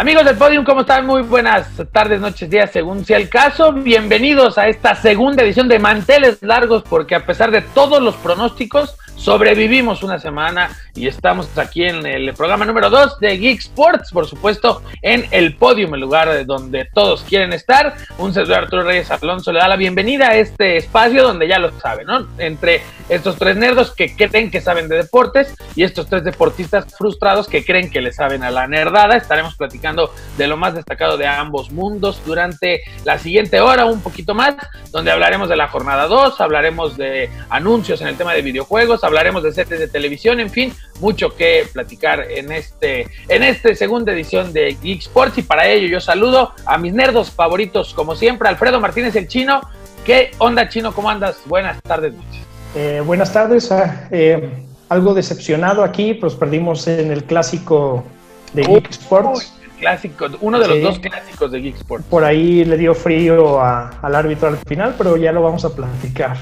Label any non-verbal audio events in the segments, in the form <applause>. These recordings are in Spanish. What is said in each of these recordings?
Amigos del Podium, ¿cómo están? Muy buenas tardes, noches, días, según sea el caso. Bienvenidos a esta segunda edición de Manteles Largos, porque a pesar de todos los pronósticos, sobrevivimos una semana y estamos aquí en el programa número 2 de Geek Sports, por supuesto, en el Podium, el lugar donde todos quieren estar. Un servidor Arturo Reyes Alonso le da la bienvenida a este espacio donde ya lo saben, ¿no? Entre estos tres nerdos que creen que saben de deportes y estos tres deportistas frustrados que creen que le saben a la nerdada, estaremos platicando de lo más destacado de ambos mundos durante la siguiente hora, un poquito más, donde hablaremos de la jornada 2, hablaremos de anuncios en el tema de videojuegos, hablaremos de series de televisión, en fin, mucho que platicar en este en esta segunda edición de Geek Sports y para ello yo saludo a mis nerdos favoritos como siempre, Alfredo Martínez el Chino. ¿Qué onda Chino? ¿Cómo andas? Buenas tardes, noches. Eh, buenas tardes. Ah, eh, algo decepcionado aquí, pues perdimos en el clásico de Geek Sports. clásico, uno de los dos clásicos de Geek Sports. Por ahí le dio frío al árbitro al final, pero ya lo vamos a platicar.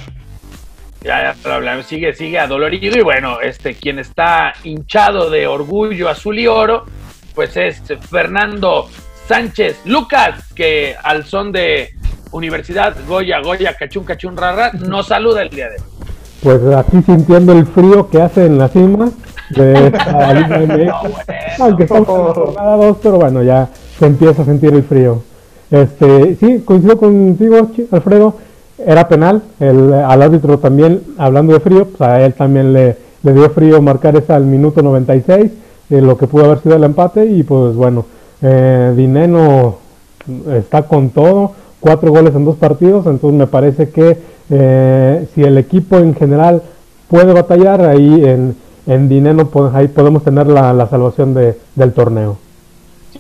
Ya, ya hablamos, sigue, sigue adolorido y bueno, este quien está hinchado de orgullo azul y oro, pues es Fernando Sánchez Lucas, que al son de Universidad Goya, Goya, Cachún, Cachún, Rara, nos saluda el día de hoy. Pues aquí sintiendo el frío que hace en la cima de esta <laughs> Liga aunque estamos en la jornada 2, pero bueno, ya se empieza a sentir el frío. Este, sí, coincido contigo, Alfredo, era penal, el, al árbitro también, hablando de frío, pues a él también le, le dio frío marcar esa al minuto 96, de lo que pudo haber sido el empate, y pues bueno, eh, Dineno está con todo, cuatro goles en dos partidos, entonces me parece que eh, si el equipo en general puede batallar, ahí en, en Dineno ahí podemos tener la, la salvación de, del torneo.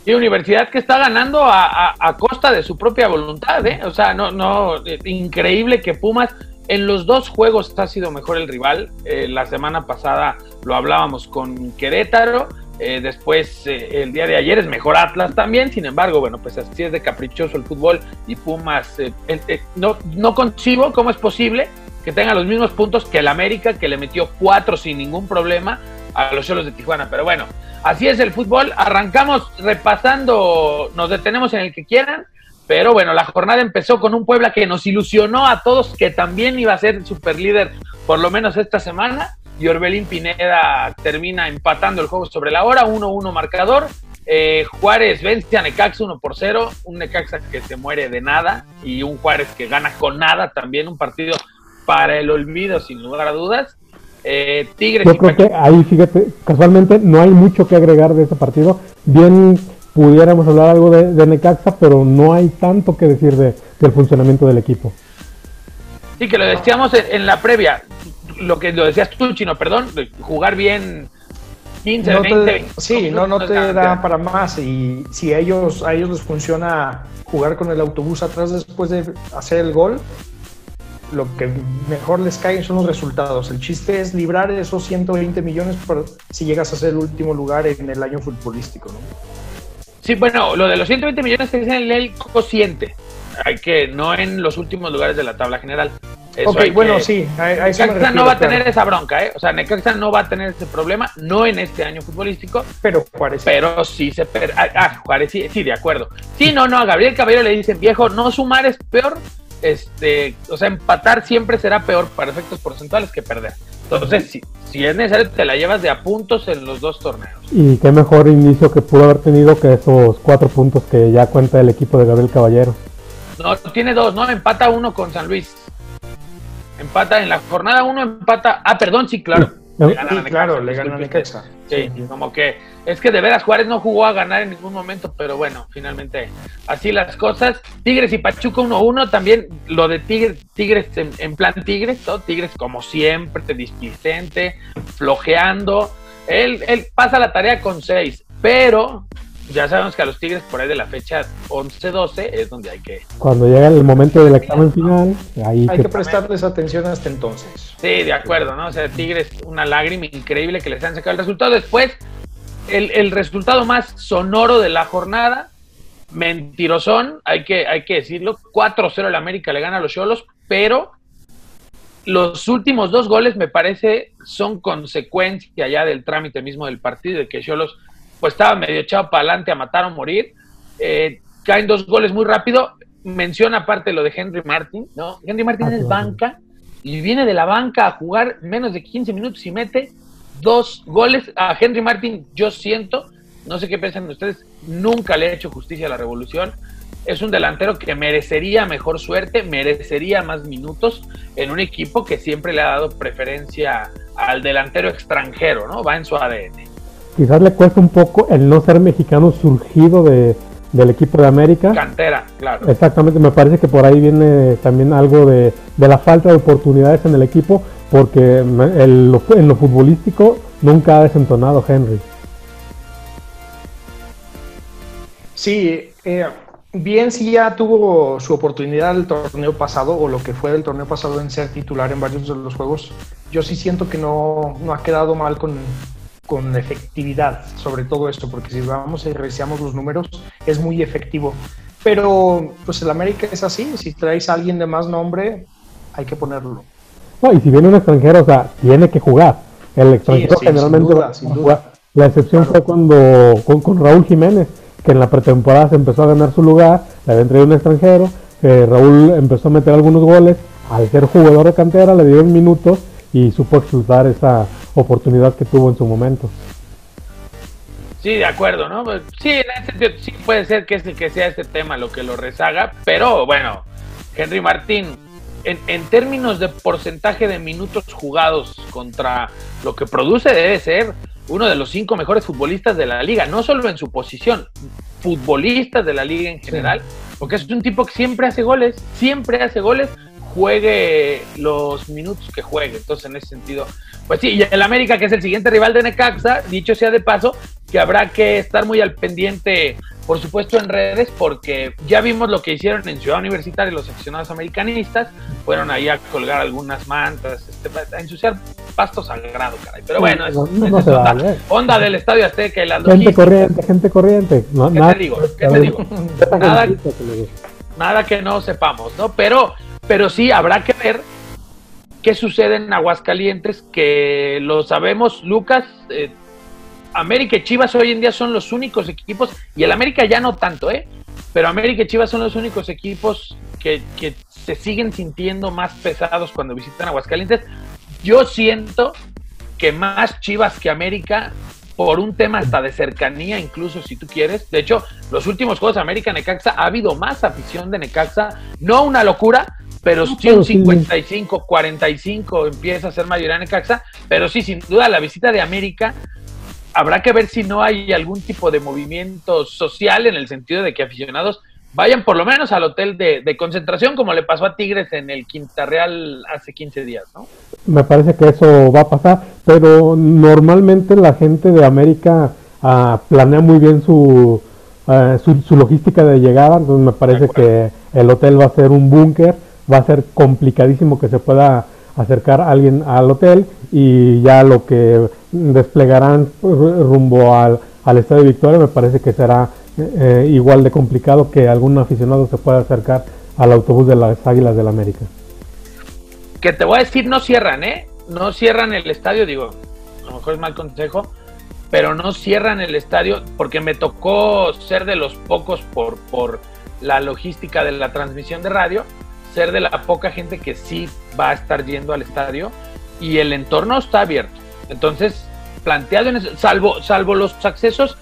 Sí, universidad que está ganando a, a, costa de su propia voluntad, ¿eh? O sea, no, no, increíble que Pumas en los dos juegos ha sido mejor el rival. Eh, la semana pasada lo hablábamos con Querétaro. Eh, después, eh, el día de ayer es mejor Atlas también. Sin embargo, bueno, pues así es de caprichoso el fútbol y Pumas. Eh, no, no concibo cómo es posible que tenga los mismos puntos que el América, que le metió cuatro sin ningún problema a los Cholos de Tijuana. Pero bueno, así es el fútbol. Arrancamos repasando, nos detenemos en el que quieran. Pero bueno, la jornada empezó con un Puebla que nos ilusionó a todos que también iba a ser super líder por lo menos esta semana. Y Orbelín Pineda termina empatando el juego sobre la hora, 1-1 marcador. Eh, Juárez vence a Necaxa 1 por 0, un Necaxa que se muere de nada y un Juárez que gana con nada también, un partido para el olvido sin lugar a dudas. Eh, Tigres. Yo creo que ahí, fíjate, casualmente no hay mucho que agregar de ese partido. Bien pudiéramos hablar algo de, de Necaxa, pero no hay tanto que decir de, del funcionamiento del equipo. Sí, que lo decíamos en, en, la previa, lo que lo decías tú, Chino, perdón, jugar bien 15, no 20, te, 20, Sí, no, no te da para más y si a ellos, a ellos les funciona jugar con el autobús atrás después de hacer el gol, lo que mejor les cae son los resultados. El chiste es librar esos 120 millones por, si llegas a ser el último lugar en el año futbolístico. ¿no? Sí, bueno, lo de los 120 millones es en el cociente, hay que no en los últimos lugares de la tabla general. Eso ok, bueno, que, sí. A, a Necaxa refiero, no va a tener esa bronca, ¿eh? O sea, Necaxa no va a tener ese problema, no en este año futbolístico. Pero Juárez. Pero sí se. Ah, ah, Juárez sí, sí, de acuerdo. Sí, no, no, a Gabriel Caballero le dicen, viejo, no sumar es peor. Este, o sea, empatar siempre será peor para efectos porcentuales que perder. Entonces, si, si es necesario, te la llevas de a puntos en los dos torneos. Y qué mejor inicio que pudo haber tenido que esos cuatro puntos que ya cuenta el equipo de Gabriel Caballero. No, tiene dos, ¿no? Empata uno con San Luis. Empata en la jornada uno, empata. Ah, perdón, sí, claro. Le sí, Necaxa, claro, le gana a Necaxa. Sí, sí, como que es que de veras Juárez no jugó a ganar en ningún momento, pero bueno, finalmente así las cosas. Tigres y Pachuca 1-1, también lo de Tigres, Tigres en, en plan Tigres, ¿no? Tigres como siempre, displicente, flojeando. Él, él pasa la tarea con 6, pero ya sabemos que a los Tigres por ahí de la fecha 11-12 es donde hay que... Cuando llega el momento del examen final, ahí... Hay que, que prestarles atención hasta entonces. Sí, de acuerdo, ¿no? O sea, Tigres, una lágrima increíble que les han sacado el resultado. Después, el, el resultado más sonoro de la jornada, mentirosón, hay que, hay que decirlo, 4-0 el América le gana a los Cholos, pero los últimos dos goles me parece son consecuencia ya del trámite mismo del partido, de que Cholos pues estaba medio echado para adelante a matar o morir. Eh, caen dos goles muy rápido. Menciona aparte lo de Henry Martin, ¿no? Henry Martin es banca y viene de la banca a jugar menos de 15 minutos y mete dos goles. A Henry Martin, yo siento, no sé qué piensan ustedes, nunca le ha hecho justicia a la revolución. Es un delantero que merecería mejor suerte, merecería más minutos en un equipo que siempre le ha dado preferencia al delantero extranjero, ¿no? Va en su ADN. Quizás le cuesta un poco el no ser mexicano surgido de, del equipo de América. Cantera, claro. Exactamente, me parece que por ahí viene también algo de, de la falta de oportunidades en el equipo, porque en lo futbolístico nunca ha desentonado Henry. Sí, eh, bien si ya tuvo su oportunidad el torneo pasado, o lo que fue del torneo pasado en ser titular en varios de los juegos, yo sí siento que no, no ha quedado mal con, con efectividad sobre todo esto, porque si vamos y revisamos los números, es muy efectivo. Pero pues el América es así, si traes a alguien de más nombre, hay que ponerlo. No, y si viene un extranjero, o sea, tiene que jugar. El extranjero generalmente La excepción fue cuando con, con, Raúl Jiménez, que en la pretemporada se empezó a ganar su lugar, le había traído un extranjero, eh, Raúl empezó a meter algunos goles, al ser jugador de cantera le dieron minutos y supo explotar esa oportunidad que tuvo en su momento. Sí, de acuerdo, ¿no? Pues, sí, en ese sentido, sí puede ser que, que sea este tema lo que lo rezaga, pero bueno, Henry Martín, en, en, términos de porcentaje de minutos jugados contra lo que produce, debe ser uno de los cinco mejores futbolistas de la liga, no solo en su posición, futbolistas de la liga en general, porque es un tipo que siempre hace goles, siempre hace goles, juegue los minutos que juegue. Entonces, en ese sentido, pues sí, y el América, que es el siguiente rival de Necaxa, dicho sea de paso, que habrá que estar muy al pendiente, por supuesto, en redes, porque ya vimos lo que hicieron en Ciudad Universitaria los aficionados americanistas, fueron ahí a colgar algunas mantas, este, a ensuciar pasto sagrado, caray. Pero bueno, es, <laughs> onda, del Estadio Azteca y la Gente corriente, gente corriente. ¿Qué te digo? ¿Qué te digo? <laughs> Nada, nada que no sepamos, ¿no? Pero, pero sí habrá que ver qué sucede en Aguascalientes, que lo sabemos, Lucas, eh, América y Chivas hoy en día son los únicos equipos, y el América ya no tanto, ¿eh? Pero América y Chivas son los únicos equipos que, que se siguen sintiendo más pesados cuando visitan Aguascalientes. Yo siento que más Chivas que América por un tema hasta de cercanía, incluso si tú quieres. De hecho, los últimos juegos de América Necaxa ha habido más afición de Necaxa, no una locura, pero sí un 55, 45 empieza a ser mayoría Necaxa, pero sí, sin duda, la visita de América habrá que ver si no hay algún tipo de movimiento social en el sentido de que aficionados vayan por lo menos al hotel de, concentración como le pasó a Tigres en el Quinta Real hace 15 días, ¿no? Me parece que eso va a pasar, pero normalmente la gente de América ah, planea muy bien su, ah, su, su, logística de llegada, entonces me parece que el hotel va a ser un búnker va a ser complicadísimo que se pueda acercar alguien al hotel y ya lo que desplegarán rumbo al, al Estadio Victoria me parece que será eh, igual de complicado que algún aficionado se pueda acercar al autobús de las Águilas del la América. Que te voy a decir, no cierran, ¿eh? No cierran el estadio, digo, a lo mejor es mal consejo, pero no cierran el estadio porque me tocó ser de los pocos por, por la logística de la transmisión de radio ser de la poca gente que sí va a estar yendo al estadio y el entorno está abierto. Entonces, planteado en salvo, salvo los accesos,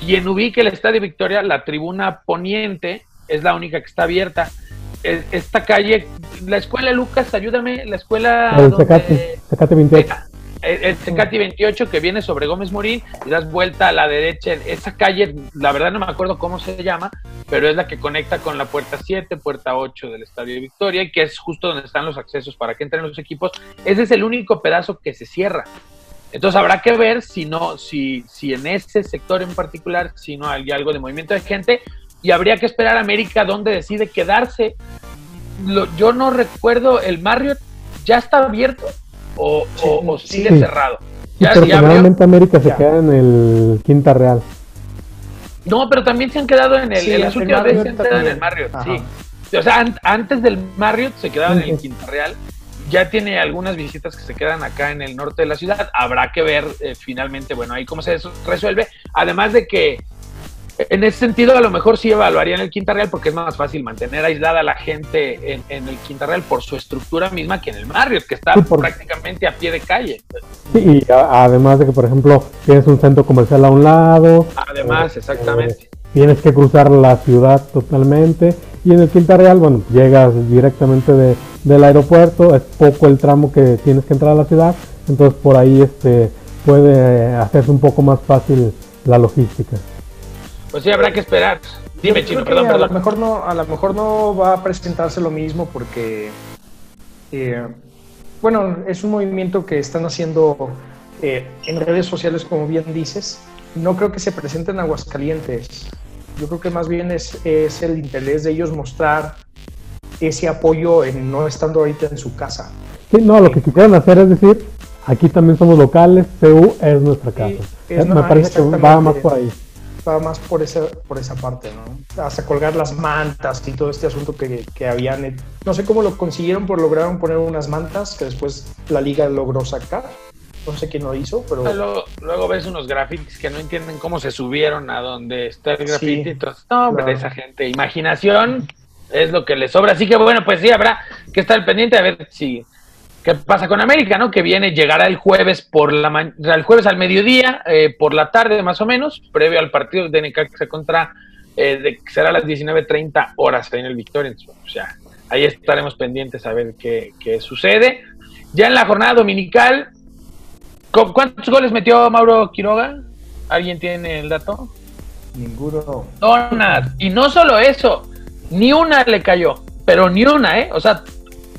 quien ubique el Estadio Victoria, la tribuna poniente es la única que está abierta. Esta calle, la escuela Lucas, ayúdame, la escuela... El donde, 28 el Tecati 28 que viene sobre Gómez Morín y das vuelta a la derecha. Esa calle, la verdad no me acuerdo cómo se llama, pero es la que conecta con la puerta 7, puerta 8 del Estadio de Victoria y que es justo donde están los accesos para que entren los equipos. Ese es el único pedazo que se cierra. Entonces habrá que ver si no, si, si en ese sector en particular, si no hay algo de movimiento de gente y habría que esperar a América donde decide quedarse. yo no recuerdo, el Marriott ya está abierto o, sigue cerrado. Ya, pero América se queda en el Quinta Real. No, pero también se han quedado en el. en las últimas veces se han quedado en el Marriott, sí. O sea, antes del Marriott se quedaban en el Quinta Real. Ya tiene algunas visitas que se quedan acá en el norte de la ciudad. Habrá que ver eh, finalmente, bueno, ahí cómo se resuelve. Además de que en ese sentido, a lo mejor sí evaluarían el Quinta Real porque es más fácil mantener aislada a la gente en, el Quinta Real por su estructura misma que en el Marriott, que está prácticamente a pie de calle. Sí, y además de que, por ejemplo, tienes un centro comercial a un lado. Además, eh, exactamente. Eh, tienes que cruzar la ciudad totalmente. Y en el Quinta Real, bueno, llegas directamente de, del aeropuerto, es poco el tramo que tienes que entrar a la ciudad, entonces por ahí este puede hacerse un poco más fácil la logística. Pues sí, habrá que esperar. Dime, Chino, perdón, perdón. A lo, mejor no, a lo mejor no va a presentarse lo mismo porque, eh, bueno, es un movimiento que están haciendo eh, en redes sociales, como bien dices. No creo que se presenten en Aguascalientes. Yo creo que más bien es, es el interés de ellos mostrar ese apoyo en no estando ahorita en su casa. Sí, no, lo que quisieran hacer es decir, aquí también somos locales, CU es nuestra casa. Me parece que va más por ahí más por esa, por esa parte, ¿no? Hasta colgar las mantas y todo este asunto que, que habían. No sé cómo lo consiguieron, pero lograron poner unas mantas que después la liga logró sacar. No sé quién lo hizo, pero. Luego, ves unos grafitis que no entienden cómo se subieron a donde está el grafiti. no, hombre, esa gente. Imaginación es lo que les sobra. Así que bueno, pues sí, habrá que estar pendiente a ver si ¿Qué pasa con América, no? Que viene, llegará el jueves por la el jueves al mediodía, eh, por la tarde más o menos, previo al partido de Necaxa contra, eh, de, será a las 19.30 horas en el Victoria. O sea, ahí estaremos pendientes a ver qué, qué sucede. Ya en la jornada dominical, ¿cuántos goles metió Mauro Quiroga? ¿Alguien tiene el dato? Ninguno. Donat. Y no solo eso, ni una le cayó, pero ni una, ¿eh? O sea,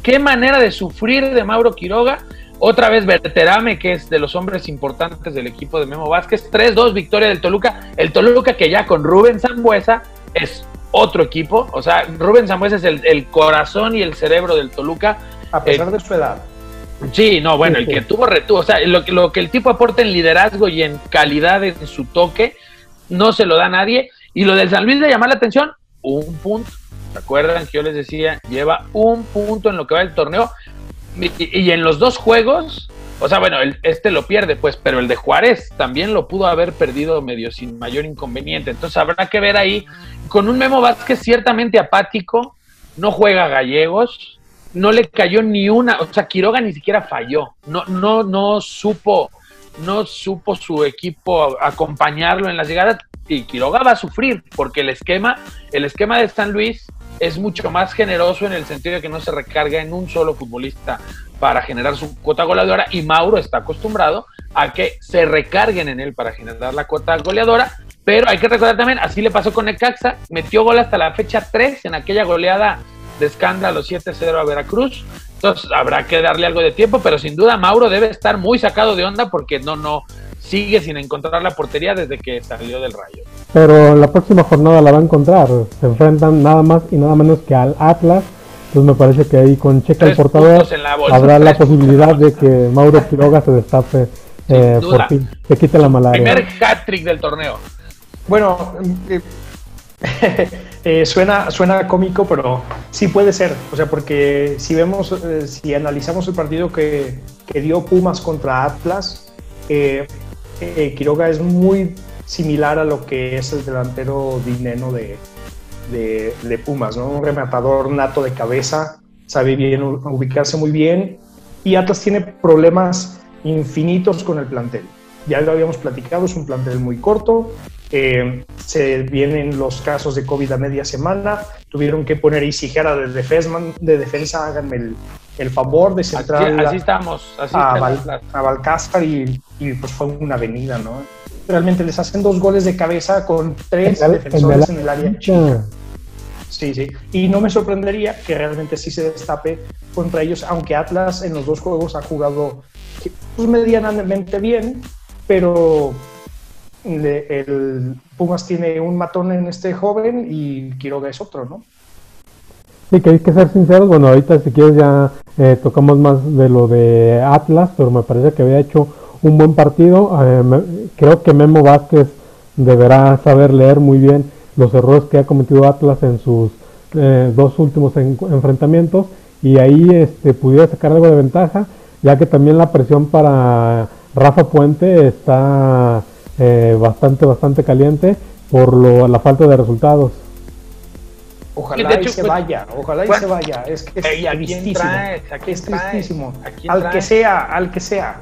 qué manera de sufrir de Mauro Quiroga. Otra vez Berterame, que es de los hombres importantes del equipo de Memo Vázquez. 3-2 victoria del Toluca. El Toluca que ya con Rubén Zambuesa es otro equipo. O sea, Rubén Zambuesa es el, corazón y el cerebro del Toluca. A pesar eh, de su edad. Sí, no, bueno, el que tuvo retuvo, o sea, lo, lo que el tipo aporta en liderazgo y en calidad en su toque, no se lo da a nadie. Y lo del San Luis de llamar la atención, un punto. ¿Se acuerdan que yo les decía? Lleva un punto en lo que va el torneo. Y, en los dos juegos, o sea, bueno, este lo pierde, pues, pero el de Juárez también lo pudo haber perdido medio sin mayor inconveniente. Entonces habrá que ver ahí, con un Memo Vázquez ciertamente apático, no juega gallegos, no le cayó ni una, o sea, Quiroga ni siquiera falló, no, no, no supo, no supo su equipo acompañarlo en las llegadas y Quiroga va a sufrir porque el esquema, el esquema de San Luis es mucho más generoso en el sentido de que no se recarga en un solo futbolista para generar su cuota goleadora y Mauro está acostumbrado a que se recarguen en él para generar la cuota goleadora, pero hay que recordar también, así le pasó con Necaxa, metió gol hasta la fecha 3 en aquella goleada de escándalo 7-0 a Veracruz, entonces habrá que darle algo de tiempo, pero sin duda Mauro debe estar muy sacado de onda porque no, no, sigue sin encontrar la portería desde que salió del Rayo. Pero la próxima jornada la va a encontrar. Se enfrentan nada más y nada menos que al Atlas. Entonces me parece que ahí con Checa el portador habrá la posibilidad de que Mauro Quiroga se destape eh, por fin, se quite la malaria. Primer hat-trick del torneo. Bueno, eh, <laughs> eh, suena, suena cómico, pero sí puede ser. O sea, porque si vemos, si analizamos el partido que, que dio Pumas contra Atlas, eh, eh, Quiroga es muy similar a lo que es el delantero dineno de, de, Pumas, ¿no? Un rematador nato de cabeza, sabe bien ubicarse muy bien y Atlas tiene problemas infinitos con el plantel. Ya lo habíamos platicado, es un plantel muy corto, eh, se vienen los casos de COVID a media semana, tuvieron que poner Isijera de defensa, de defensa háganme el, favor de centrar así, estamos, a, Balcázar y, pues fue una avenida, ¿no? Realmente les hacen dos goles de cabeza con tres defensores en el, área chica. Sí, sí. Y no me sorprendería que realmente sí se destape contra ellos, aunque Atlas en los dos juegos ha jugado pues, medianamente bien, pero el Pumas tiene un matón en este joven y Quiroga es otro, ¿no? Sí, que hay que ser sinceros. Bueno, ahorita si quieres ya eh, tocamos más de lo de Atlas, pero me parece que había hecho un buen partido. Eh, creo que Memo Vázquez deberá saber leer muy bien los errores que ha cometido Atlas en sus eh, dos últimos enfrentamientos y ahí este, pudiera sacar algo de ventaja, ya que también la presión para Rafa Puente está eh, bastante, bastante caliente por lo, la falta de resultados. Ojalá y se pues, vaya, ojalá y se vaya. Es que es tristísimo. es tristísimo. Al que sea, al que sea.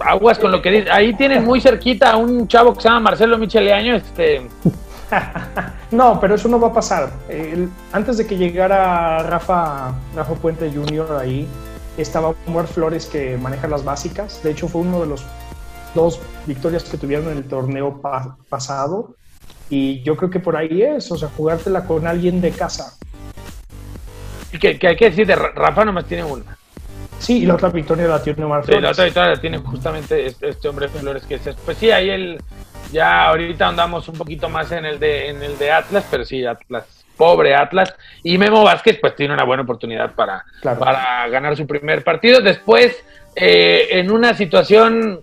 Aguas con lo que dice. Ahí tienen muy cerquita a un chavo que se llama Marcelo Micheleaño. Este. <laughs> no, pero eso no va a pasar. antes de que llegara Rafa, Rafa Puente Jr. ahí, estaba Omar Flores que maneja las básicas. De hecho, fue uno de los dos victorias que tuvieron en el torneo pasado. Y yo creo que por ahí es, o sea, jugártela con alguien de casa. Y que, hay que decir, de Rafa nomás tiene una. Sí, y la otra victoria la tiene Omar Flores. Sí, la otra victoria la tiene justamente este, este hombre Flores que es. Pues sí, ahí él. Ya ahorita andamos un poquito más en el de, en el de Atlas, pero sí, Atlas pobre Atlas. Y Memo Vázquez, pues tiene una buena oportunidad para, para ganar su primer partido. Después, eh, en una situación,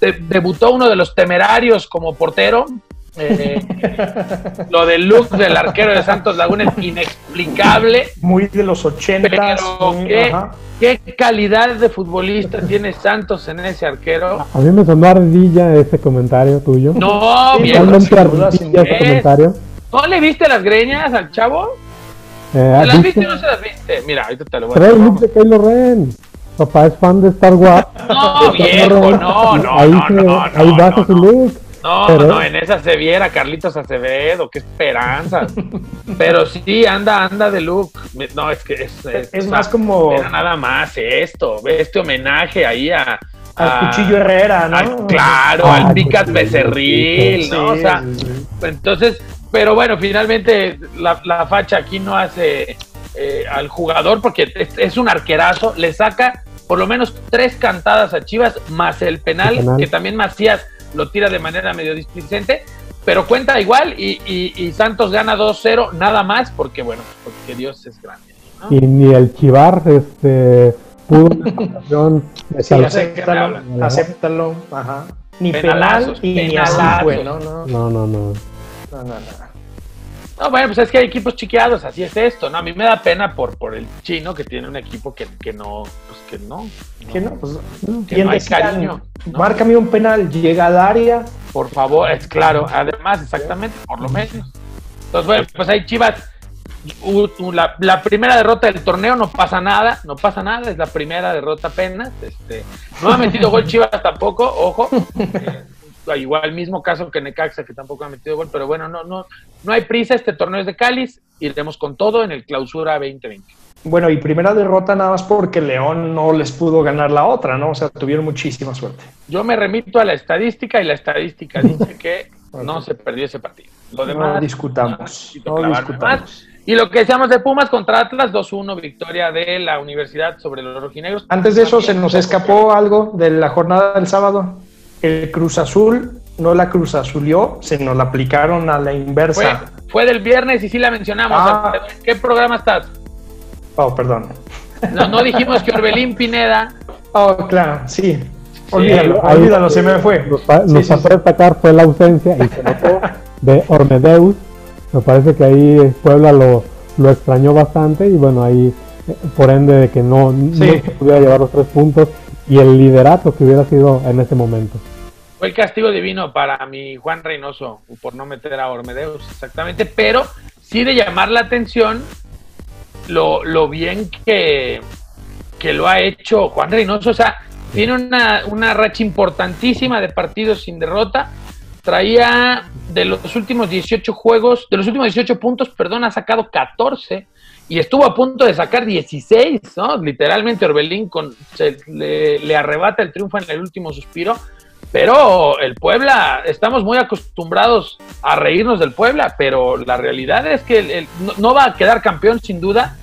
debutó uno de los temerarios como portero. Eh, <laughs> lo del look del arquero de Santos Laguna es inexplicable. Muy de los 80. Pero qué, calidad de futbolista tiene Santos en ese arquero. A mí me sonó ardilla ese comentario tuyo. No, bien. ese comentario. ¿No le viste las greñas al chavo? Eh, ¿Se las viste o no se las viste? Mira, ahorita te lo voy a decir. Trae de Kylo Ren. Papá es fan de Star Wars. No, viejo, no, no, <laughs> ahí no, no, no, Ahí baja su look. No, pero... no, en esa se viera Carlitos Acevedo, qué esperanza. <laughs> pero sí, anda, anda de look. No, es que es, es, más como. Era nada más esto, este homenaje ahí a. Al cuchillo Herrera, ¿no? claro, al ah, Picas Becerril, ¿no? o sea, entonces, pero bueno, finalmente la, facha aquí no hace eh, al jugador porque es, un arquerazo, le saca por lo menos tres cantadas a Chivas, más el penal, que también Macías lo tira de manera medio displicente, pero cuenta igual y, Santos gana 2-0, nada más, porque bueno, porque Dios es grande. Y ni el Chivar este, pudo una <laughs> sí, acéptalo, acéptalo, ajá. Ni penal y ni así fue, ¿no? No, no, no. no. No, no, no. No, bueno, pues es que hay equipos chiqueados, así es esto, ¿no? A mí me da pena por, por el chino que tiene un equipo que, que no, pues que no. Que no, pues que no hay cariño. Márcame un penal, llega al área. Por favor, es claro, además, exactamente, por lo menos. Entonces, bueno, pues hay Chivas. La, la, primera derrota del torneo no pasa nada, no pasa nada, es la primera derrota apenas. Este, no ha metido gol Chivas tampoco, ojo. <laughs> igual mismo caso que Necaxa, que tampoco ha metido gol, pero bueno, no, no, no hay prisa, este torneo es de Cáliz, iremos con todo en el clausura 2020. Bueno, y primera derrota nada más porque León no les pudo ganar la otra, ¿no? O sea, tuvieron muchísima suerte. Yo me remito a la estadística y la estadística dice que <laughs> no se perdió ese partido. Lo demás, no discutamos. No, discutamos. Y lo que decíamos de Pumas contra Atlas, 2-1, victoria de la Universidad sobre los rojinegros. Antes de eso, ¿se nos escapó algo de la jornada del sábado? El Cruz Azul no la Cruz Azulió, se nos la aplicaron a la inversa. Fue, del viernes y sí la mencionamos. Ah. ¿En qué programa estás? Oh, perdón. No, no dijimos que Orbelín Pineda. Oh, claro, sí. Olvídalo, olvídalo, se me fue. Nos, nos sí, destacar fue la ausencia y se notó de Ormedeus. Me parece que ahí Puebla lo, lo extrañó bastante y bueno, ahí eh, por ende de que no, no se pudiera llevar los tres puntos y el liderato que hubiera sido en ese momento. Fue el castigo divino para mi Juan Reynoso por no meter a Ormedeus, exactamente, pero sí de llamar la atención lo, bien que, que lo ha hecho Juan Reynoso. O sea, tiene una, una racha importantísima de partidos sin derrota. Traía de los últimos 18 juegos, de los últimos 18 puntos, perdón, ha sacado 14 y estuvo a punto de sacar 16, ¿no? Literalmente Orbelín con, se, le, arrebata el triunfo en el último suspiro pero el Puebla, estamos muy acostumbrados a reírnos del Puebla, pero la realidad es que no, va a quedar campeón sin duda,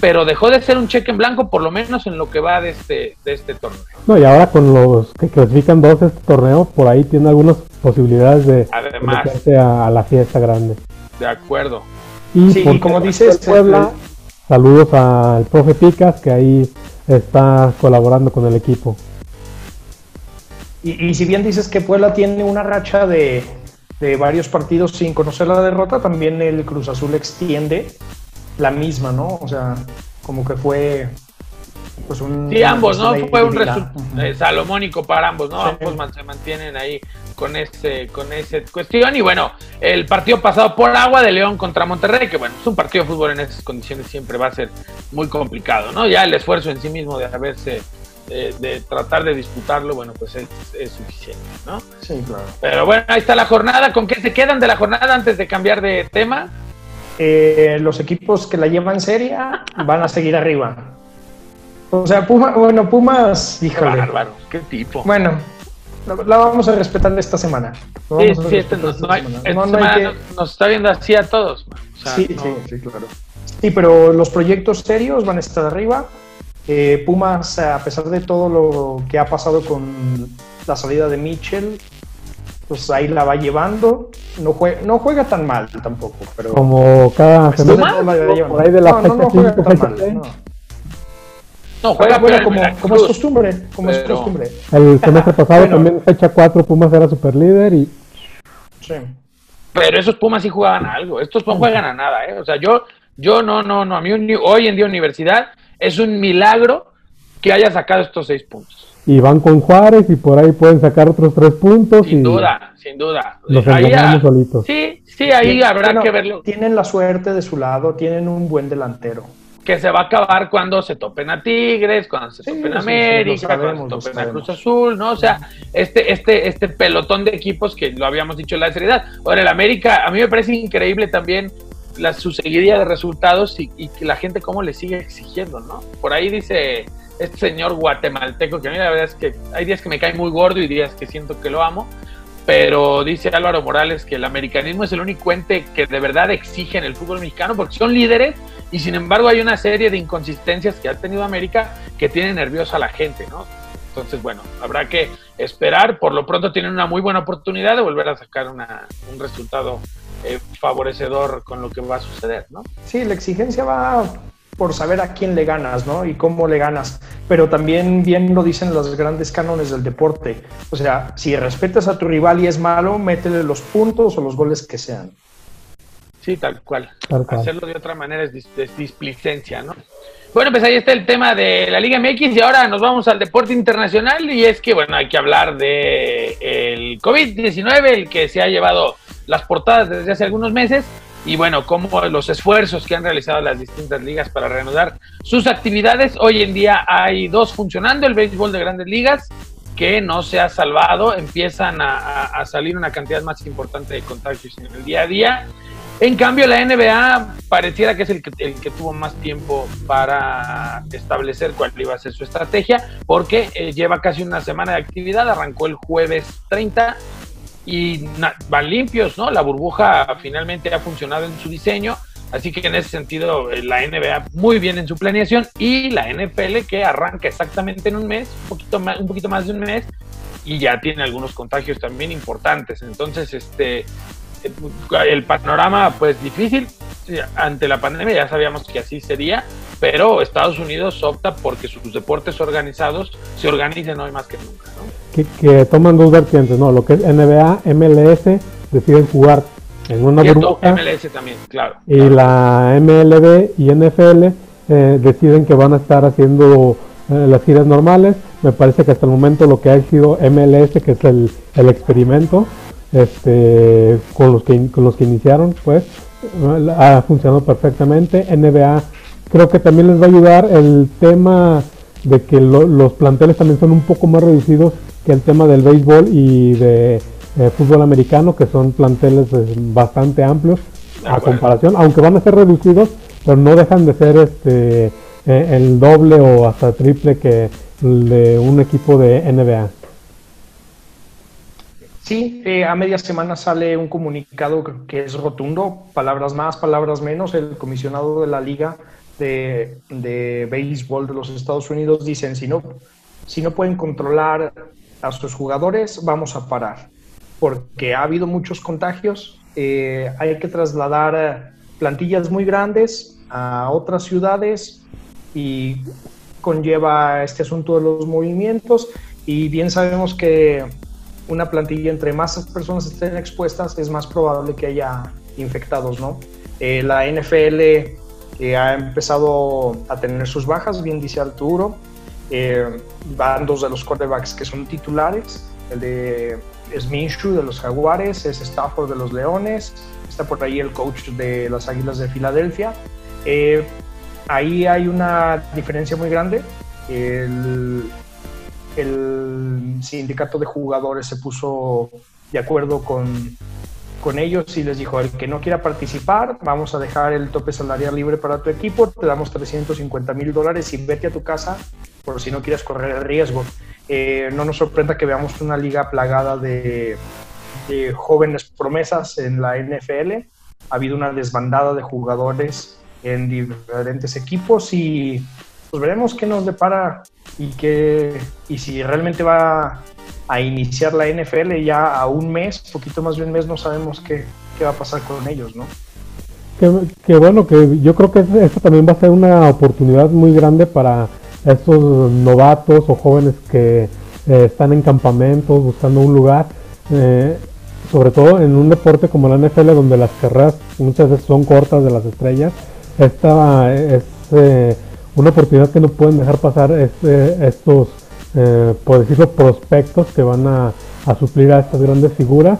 pero dejó de ser un cheque en blanco por lo menos en lo que va de este, de este torneo. No, y ahora con los que clasifican dos este torneo, por ahí tiene algunas posibilidades de meterse a, la fiesta grande. De acuerdo. Y sí, como dices, Puebla, saludos al profe Picas que ahí está colaborando con el equipo. Y, si bien dices que Puebla tiene una racha de, varios partidos sin conocer la derrota, también el Cruz Azul extiende la misma, ¿no? O sea, como que fue pues un... Sí, ambos, ¿no? Fue un resultado eh, salomónico para ambos, ¿no? Ambos se mantienen ahí con ese, con ese cuestión. Y bueno, el partido pasado por agua de León contra Monterrey, que bueno, es un partido de fútbol en esas condiciones siempre va a ser muy complicado, ¿no? Ya el esfuerzo en sí mismo de haberse, de tratar de disputarlo, bueno, pues es, suficiente, ¿no? Sí, claro. Pero bueno, ahí está la jornada. ¿Con qué se quedan de la jornada antes de cambiar de tema? Eh, los equipos que la llevan seria van a seguir arriba. O sea, Puma, bueno, Pumas, híjole. Qué bárbaro, qué tipo. Bueno, la vamos a respetar esta semana. Sí, sí, este nos está viendo así a todos. sí, sí, sí, claro. Sí, pero los proyectos serios van a estar arriba. Eh, Pumas, a pesar de todo lo que ha pasado con la salida de Mitchell, pues ahí la va llevando. No juega, no juega tan mal tampoco, pero... Como cada semana, por ahí de la no, no, juega tan mal. No, juega, como, como, es costumbre, como es costumbre. El semestre pasado también fecha 4 Pumas era super líder y... Sí. Pero esos Pumas sí jugaban algo, estos no juegan a nada, ¿eh? O sea, yo, yo no, no, no, a mí hoy en día universidad es un milagro que haya sacado estos seis puntos. Y van con Juárez y por ahí pueden sacar otros tres puntos. Sin duda, sin duda. Los ahí, solitos. Sí, sí, ahí habrá que verlo. Tienen la suerte de su lado, tienen un buen delantero que se va a acabar cuando se topen a Tigres, cuando se topen a América, cuando se topen a Cruz Azul, ¿no? O sea, este, este, este pelotón de equipos que lo habíamos dicho en la seriedad. Ahora, el América, a mí me parece increíble también la, su de resultados y, y, la gente cómo le sigue exigiendo, ¿no? Por ahí dice este señor guatemalteco, que a mí la verdad es que hay días que me cae muy gordo y días que siento que lo amo, pero dice Álvaro Morales que el americanismo es el único ente que de verdad exige en el fútbol mexicano porque son líderes y sin embargo hay una serie de inconsistencias que ha tenido América que tiene nerviosa a la gente, ¿no? Entonces, bueno, habrá que esperar. Por lo pronto tienen una muy buena oportunidad de volver a sacar un resultado eh, favorecedor con lo que va a suceder, ¿no? Sí, la exigencia va por saber a quién le ganas, ¿no? Y cómo le ganas. Pero también bien lo dicen los grandes cánones del deporte. O sea, si respetas a tu rival y es malo, métele los puntos o los goles que sean. Sí, tal cual. Hacerlo de otra manera es, displicencia, ¿no? Bueno, pues ahí está el tema de la Liga MX y ahora nos vamos al deporte internacional y es que, bueno, hay que hablar de el COVID-19, el que se ha llevado las portadas desde hace algunos meses y bueno, como los esfuerzos que han realizado las distintas ligas para reanudar sus actividades. Hoy en día hay dos funcionando, el béisbol de grandes ligas que no se ha salvado, empiezan a, salir una cantidad más importante de contagios en el día a día. En cambio, la NBA pareciera que es el que, tuvo más tiempo para establecer cuál iba a ser su estrategia, porque eh, lleva casi una semana de actividad, arrancó el jueves 30 y van limpios, ¿no? La burbuja finalmente ha funcionado en su diseño, así que en ese sentido eh, la NBA muy bien en su planeación y la NFL que arranca exactamente en un mes, un poquito más, un poquito más de un mes y ya tiene algunos contagios también importantes. Entonces, este el panorama pues difícil ante la pandemia, ya sabíamos que así sería, pero Estados Unidos opta porque sus deportes organizados se organicen hoy más que nunca. Que, que, toman dos vertientes, ¿no? Lo que es NBA, MLS, deciden jugar en una burbuja. MLS también, claro. Y la MLB y NFL eh, deciden que van a estar haciendo eh, las giras normales. Me parece que hasta el momento lo que ha sido MLS, que es el, el experimento, este, con los que con los que iniciaron, pues ha funcionado perfectamente. NBA creo que también les va a ayudar el tema de que los planteles también son un poco más reducidos que el tema del béisbol y de eh, fútbol americano, que son planteles pues, bastante amplios a comparación, aunque van a ser reducidos, pero no dejan de ser este eh, el doble o hasta triple que de un equipo de NBA. Sí, eh, a media semana sale un comunicado que es rotundo, palabras más, palabras menos. El comisionado de la Liga de, de Béisbol de los Estados Unidos dicen, si no, si no pueden controlar a sus jugadores, vamos a parar, porque ha habido muchos contagios, eh, hay que trasladar plantillas muy grandes a otras ciudades y conlleva este asunto de los movimientos. Y bien sabemos que una plantilla, entre más personas estén expuestas, es más probable que haya infectados, ¿no? Eh, la NFL ha empezado a tener sus bajas, bien dice Arturo. Eh, van dos de los quarterbacks que son titulares, el de Sminshu de los Jaguares, es Stafford de los Leones, está por ahí el coach de las Águilas de Filadelfia. Eh, ahí hay una diferencia muy grande. El, el sindicato de jugadores se puso de acuerdo con, con ellos y les dijo, el que no quiera participar, vamos a dejar el tope salarial libre para tu equipo, te damos 350 mil dólares y vete a tu casa por si no quieres correr el riesgo. Eh, no nos sorprenda que veamos una liga plagada de, de, jóvenes promesas en la NFL. Ha habido una desbandada de jugadores en diferentes equipos y pues veremos qué nos depara y, qué, y si realmente va a iniciar la NFL ya a un mes, poquito más de un mes, no sabemos qué, qué va a pasar con ellos, ¿no? Que, bueno, que yo creo que esto también va a ser una oportunidad muy grande para estos novatos o jóvenes que eh, están en campamentos buscando un lugar, eh, sobre todo en un deporte como la NFL donde las carreras muchas veces son cortas de las estrellas, esta es eh, una oportunidad que no pueden dejar pasar estos eh, por decirlo, prospectos que van a, suplir a estas grandes figuras.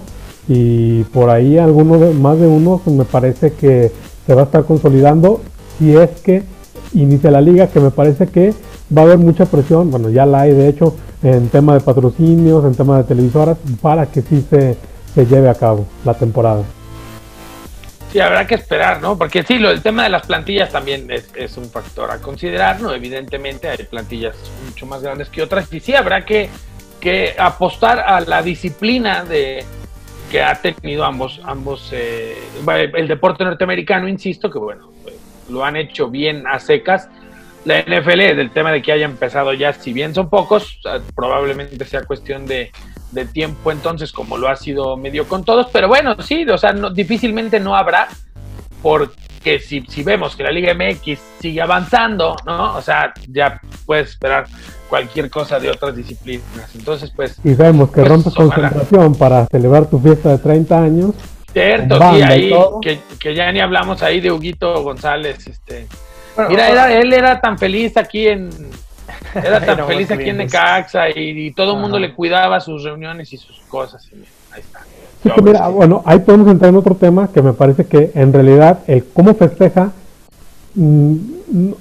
Y por ahí alguno más de uno pues, me parece que se va a estar consolidando si es que inicia la liga, que me parece que va a haber mucha presión, bueno, ya la hay de hecho, en tema de patrocinios, en tema de televisoras, para que sí se, se lleve a cabo la temporada. Sí, habrá que esperar, ¿no? Porque sí, lo, el tema de las plantillas también es, un factor a considerar, ¿no? Evidentemente hay plantillas mucho más grandes que otras y sí habrá que, que apostar a la disciplina de que ha tenido ambos, ambos eh, el deporte norteamericano, insisto, que bueno, pues, lo han hecho bien a secas. La NFL, del tema de que haya empezado ya, si bien son pocos, probablemente sea cuestión de, de tiempo entonces como lo ha sido medio con todos, pero bueno, sí, o sea, no, difícilmente no habrá, porque si, si vemos que la Liga MX sigue avanzando, ¿no? O sea, ya puedes esperar cualquier cosa de otras disciplinas. Entonces, pues... Y vemos que pues, rompes concentración para celebrar tu fiesta de 30 años. Cierto, sí, ahí, que, que, ya ni hablamos ahí de Huguito González, este... Mira, era, él era tan feliz aquí en, era tan feliz aquí en Necaxa y, todo el mundo le cuidaba sus reuniones y sus cosas. ahí está. mira, bueno, ahí podemos entrar en otro tema que me parece que en realidad el cómo festeja, mm,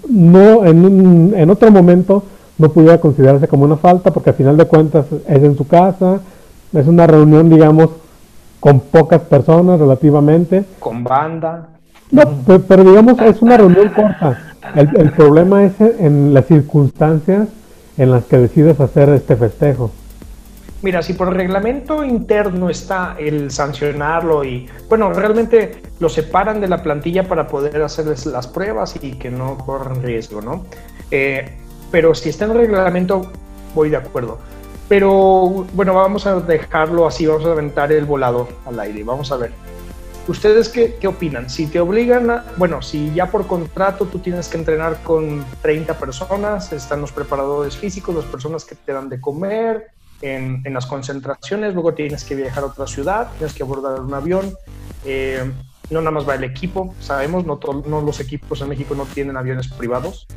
no en, en otro momento no pudiera considerarse como una falta porque al final de cuentas es en su casa, es una reunión, digamos, con pocas personas relativamente. Con banda. No, pero digamos, es una reunión corta. El, problema es en las circunstancias en las que decides hacer este festejo. Mira, si por reglamento interno está el sancionarlo y, bueno, realmente lo separan de la plantilla para poder hacerles las pruebas y que no corran riesgo, ¿no? Eh, pero si está en el reglamento, voy de acuerdo. Pero bueno, vamos a dejarlo así, vamos a aventar el volado al aire, vamos a ver. ¿Ustedes qué, qué, opinan? Si te obligan a, bueno, si ya por contrato tú tienes que entrenar con 30 personas, están los preparadores físicos, las personas que te dan de comer, en, en las concentraciones, luego tienes que viajar a otra ciudad, tienes que abordar un avión, eh, no nada más va el equipo, sabemos, no, no los equipos en México no tienen aviones privados,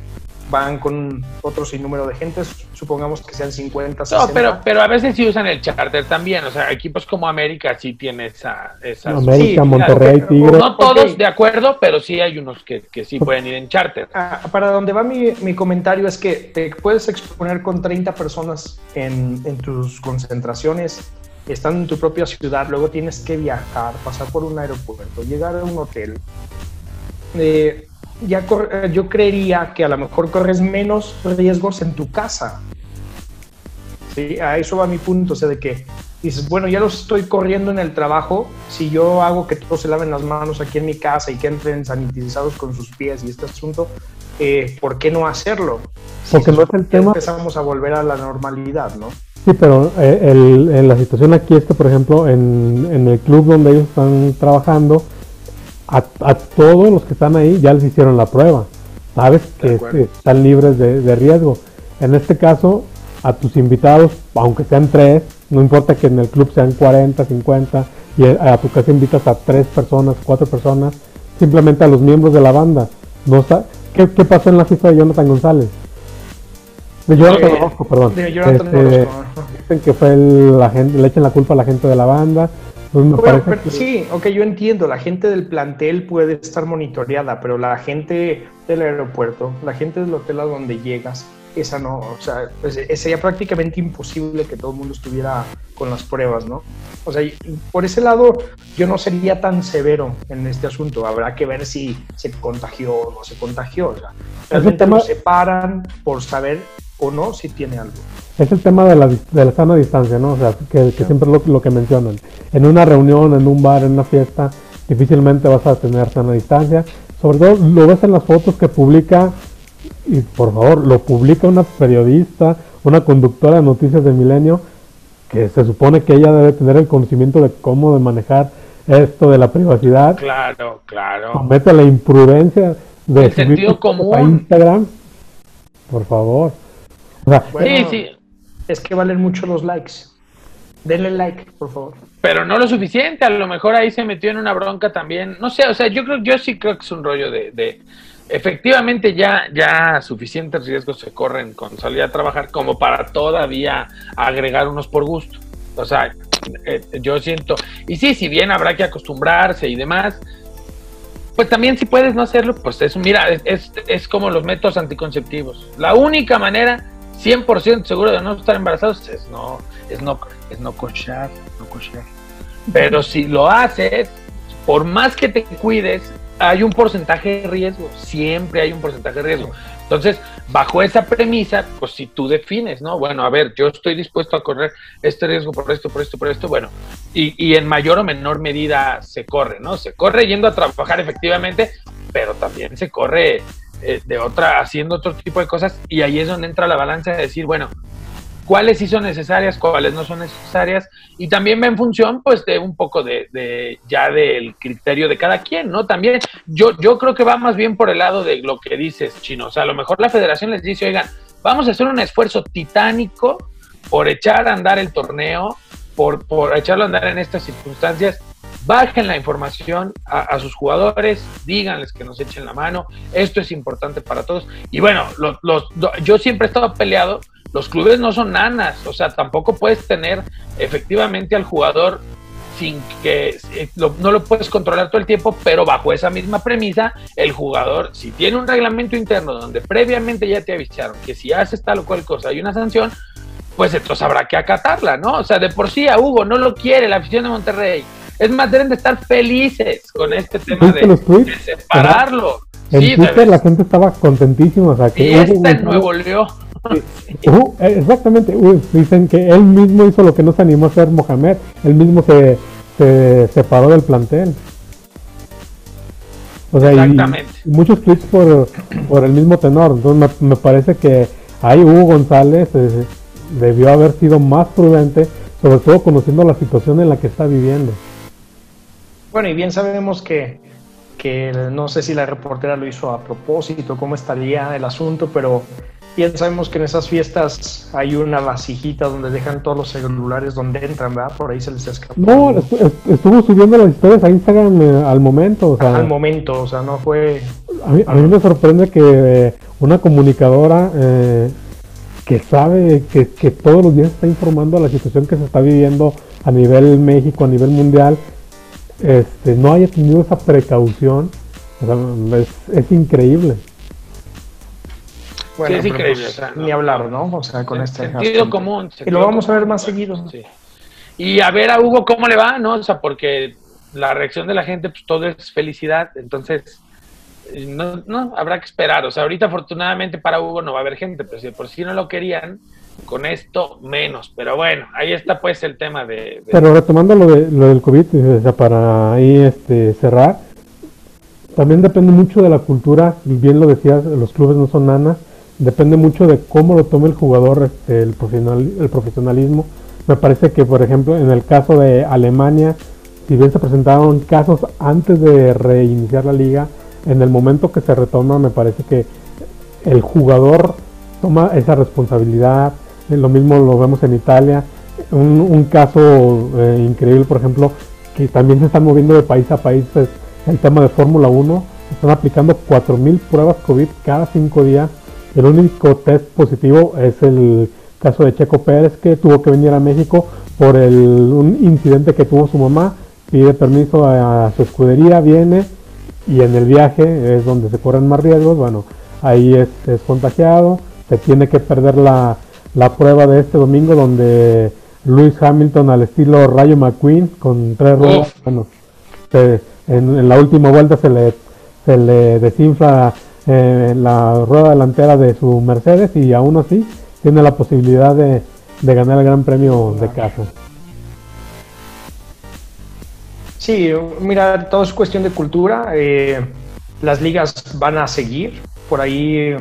van con otro sinnúmero de gentes, supongamos que sean 50, 60. No, pero, pero a veces sí usan el charter también, o sea, equipos como América sí tienen esa... esa América, Monterrey, Tigres. No todos de acuerdo, pero sí hay unos que, que sí pueden ir en charter. Ah, para donde va mi, mi, comentario es que te puedes exponer con 30 personas en, en tus concentraciones, estando en tu propia ciudad, luego tienes que viajar, pasar por un aeropuerto, llegar a un hotel. Eh, ya eh, yo creería que a lo mejor corres menos riesgos en tu casa. ¿Sí? A eso va mi punto, o sea, de que dices, bueno, ya los estoy corriendo en el trabajo, si yo hago que todos se laven las manos aquí en mi casa y que entren sanitizados con sus pies y este asunto, eh, ¿por qué no hacerlo? Porque no es el tema. Empezamos a volver a la normalidad, ¿no? Sí, pero eh, el, la situación aquí es que, por ejemplo, en, en el club donde ellos están trabajando, a, todos los que están ahí ya les hicieron la prueba. Sabes que, están libres de, riesgo. En este caso, a tus invitados, aunque sean tres, no importa que en el club sean 40, 50, y a tu casa invitas a tres personas, cuatro personas, simplemente a los miembros de la banda. No ¿Qué, ¿Qué pasó en la fiesta de Jonathan González? De Jonathan Orozco, perdón. De Jonathan este, Dicen que fue el, la gente, le echan la culpa a la gente de la banda. Pues sí, ok, yo entiendo, la gente del plantel puede estar monitoreada, pero la gente del aeropuerto, la gente del hotel a donde llegas, esa no, o sea, pues, sería prácticamente imposible que todo el mundo estuviera con las pruebas, ¿no? O sea, por ese lado yo no sería tan severo en este asunto, habrá que ver si se contagió o no se contagió, o sea, realmente lo separan por saber o no si tiene algo. Es el tema de la, de la sana distancia, ¿no? O sea, que, siempre es lo, que mencionan. En una reunión, en un bar, en una fiesta, difícilmente vas a tener sana distancia. Sobre todo lo ves en las fotos que publica, y por favor, lo publica una periodista, una conductora de noticias de Milenio, que se supone que ella debe tener el conocimiento de cómo de manejar esto de la privacidad. Claro, claro. Comete la imprudencia de el sentido común. a Instagram. Por favor sí, sí. Es que valen mucho los likes. Denle like, por favor. Pero no lo suficiente, a lo mejor ahí se metió en una bronca también. No sé, o sea, yo creo, yo sí creo que es un rollo de, efectivamente ya, ya suficientes riesgos se corren con salir a trabajar como para todavía agregar unos por gusto. O sea, eh, yo siento, y sí, si bien habrá que acostumbrarse y demás, pues también si puedes no hacerlo, pues es, mira, es, es como los métodos anticonceptivos. La única manera 100% seguro de no estar embarazados es no, es no, es no cochar, no cochar. Pero si lo haces, por más que te cuides, hay un porcentaje de riesgo, siempre hay un porcentaje de riesgo. Entonces, bajo esa premisa, pues si tú defines, ¿no? Bueno, a ver, yo estoy dispuesto a correr este riesgo por esto, por esto, por esto, bueno, y, y en mayor o menor medida se corre, ¿no? Se corre yendo a trabajar efectivamente, pero también se corre eh, de otra, haciendo otro tipo de cosas, y ahí es donde entra la balanza de decir, bueno, cuáles sí son necesarias, cuáles no son necesarias, y también va en función, pues, de un poco de, ya del criterio de cada quien, ¿no? También yo, yo creo que va más bien por el lado de lo que dices, Chino, o sea, a lo mejor la federación les dice, oigan, vamos a hacer un esfuerzo titánico por echar a andar el torneo, por, por echarlo a andar en estas circunstancias, bajen la información a, sus jugadores, díganles que nos echen la mano, esto es importante para todos. Y bueno, los, yo siempre he estado peleado, los clubes no son nanas, o sea, tampoco puedes tener efectivamente al jugador sin que no lo puedes controlar todo el tiempo, pero bajo esa misma premisa, el jugador, si tiene un reglamento interno donde previamente ya te avisaron que si haces tal o cual cosa hay una sanción, pues entonces habrá que acatarla, ¿no? O sea, de por sí a Hugo no lo quiere la afición de Monterrey, es más, deben de estar felices con este tema de, separarlo. En Twitter la gente estaba contentísima. O sea, que y está en Nuevo León. Eh, exactamente, dicen que él mismo hizo lo que no se animó a hacer Mohamed, él mismo se, se separó del plantel. O sea, Exactamente. Y, muchos tweets por, por el mismo tenor. Entonces me, parece que ahí Hugo González eh, debió haber sido más prudente, sobre todo conociendo la situación en la que está viviendo. Bueno, y bien sabemos que, que no sé si la reportera lo hizo a propósito, cómo estaría el asunto, pero bien sabemos que en esas fiestas hay una vasijita donde dejan todos los celulares donde entran, ¿verdad? Por ahí se les escapa. No, estuvo subiendo las historias a Instagram eh, al momento. O sea, al momento, o sea, no fue... A mí, a mí me sorprende que eh, una comunicadora eh, que sabe que, que todos los días está informando a la situación que se está viviendo a nivel México, a nivel mundial, este, no haya tenido esa precaución, es, increíble. Bueno, es increíble. Pues, ni hablar, ¿no? O sea, con este sentido común. y lo vamos a ver más seguido. Y a ver a Hugo cómo le va, ¿no? O sea, porque la reacción de la gente, pues todo es felicidad. Entonces, no, no, habrá que esperar. O sea, ahorita afortunadamente para Hugo no va a haber gente, pero si por si no lo querían, con esto menos. Pero bueno, ahí está pues el tema de... Pero retomando lo, de, lo del COVID, o sea, para ahí este, cerrar, también depende mucho de la cultura, bien lo decías, los clubes no son nanas, depende mucho de cómo lo tome el jugador, este, el, profesional, el profesionalismo. Me parece que, por ejemplo, en el caso de Alemania, si bien se presentaron casos antes de reiniciar la liga, en el momento que se retoma, me parece que el jugador toma esa responsabilidad, lo mismo lo vemos en Italia. Un, caso eh, increíble, por ejemplo, que también se están moviendo de país a país, es el tema de Fórmula 1. están aplicando 4.000 pruebas COVID cada 5 días. El único test positivo es el caso de Checo Pérez que tuvo que venir a México por el, un incidente que tuvo su mamá, pide permiso a, su escudería, viene y en el viaje es donde se corren más riesgos, bueno, ahí es, contagiado, se tiene que perder la, prueba de este domingo donde Luis Hamilton al estilo Rayo McQueen con tres ruedas, bueno, en, la última vuelta se le, se le desinfla eh, la rueda delantera de su Mercedes y aún así tiene la posibilidad de, ganar el Gran Premio de casa. Sí, mira, todo es cuestión de cultura. Eh, las ligas van a seguir. Por ahí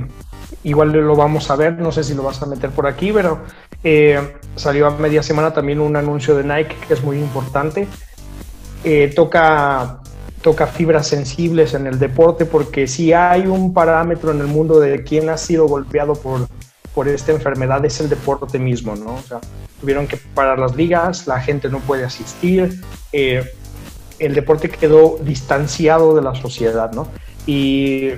igual lo vamos a ver. No sé si lo vas a meter por aquí, pero eh, salió a media semana también un anuncio de Nike que es muy importante. Eh, toca, toca fibras sensibles en el deporte porque si hay un parámetro en el mundo de quién ha sido golpeado por por esta enfermedad es el deporte mismo, ¿no? O sea, tuvieron que parar las ligas, la gente no puede asistir, eh, el deporte quedó distanciado de la sociedad, ¿no? Y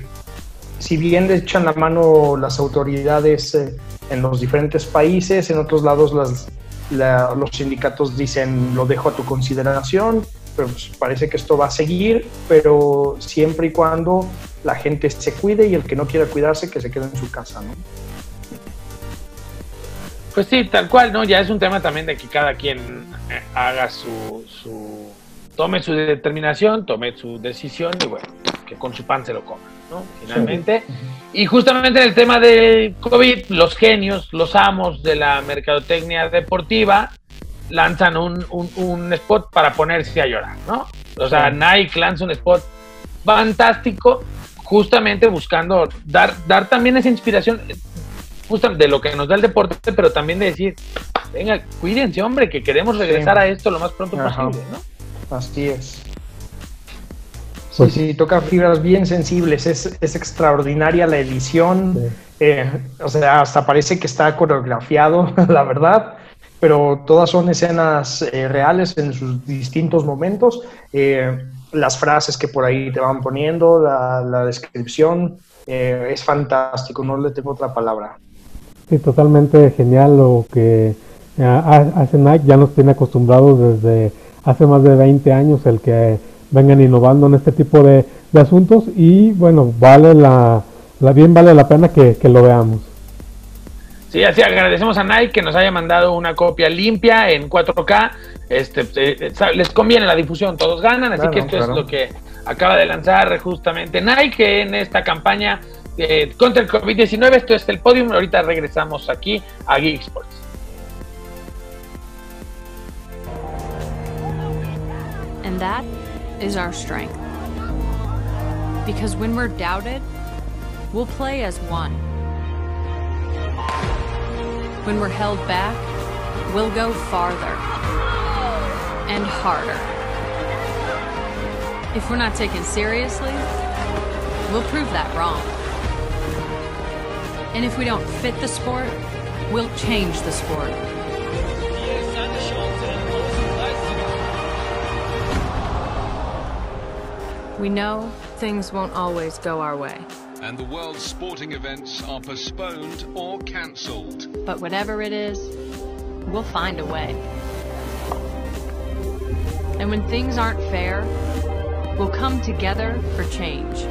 si bien le echan la mano las autoridades eh, en los diferentes países, en otros lados las, los sindicatos dicen lo dejo a tu consideración, pero pues parece que esto va a seguir, pero siempre y cuando la gente se cuide y el que no quiera cuidarse que se quede en su casa, ¿no? Pues sí, tal cual, ¿no? Ya es un tema también de que cada quien eh, haga su, su tome su determinación, tome su decisión y bueno, que con su pan se lo coma, ¿no? Finalmente. Y justamente en el tema del COVID, los genios, los amos de la mercadotecnia deportiva lanzan un, un, spot para ponerse a llorar, ¿no? O sea, Nike lanza un spot fantástico justamente buscando dar, dar también esa inspiración de lo que nos da el deporte, pero también de decir, venga, cuídense, hombre, que queremos regresar a esto lo más pronto posible, ¿no? Así es. Sí, sí, toca fibras bien sensibles, es, es extraordinaria la edición, eh, o sea, hasta parece que está coreografiado, <laughs> la verdad, pero todas son escenas eh, reales en sus distintos momentos, eh, las frases que por ahí te van poniendo, la, la descripción, es fantástico, no le tengo otra palabra. Sí, totalmente genial lo que eh, hace Nike, ya nos tiene acostumbrados desde hace más de 20 años el que vengan innovando en este tipo de, asuntos y bueno, vale la, bien vale la pena que, lo veamos. Sí, así agradecemos a Nike que nos haya mandado una copia limpia en 4K. Este, eh, les conviene la difusión, todos ganan, así que esto es lo que acaba de lanzar justamente Nike en esta campaña eh, contra el COVID-19. Esto es el podium. Ahorita regresamos aquí a Geek Sports. And that is our strength. Because when we're doubted, we'll play as one. When we're held back, we'll go farther and harder. If we're not taken seriously, we'll prove that wrong. And if we don't fit the sport, we'll change the sport. We know things won't always go our way. And the world's sporting events are postponed or cancelled. But whatever it is, we'll find a way. And when things aren't fair, we'll come together for change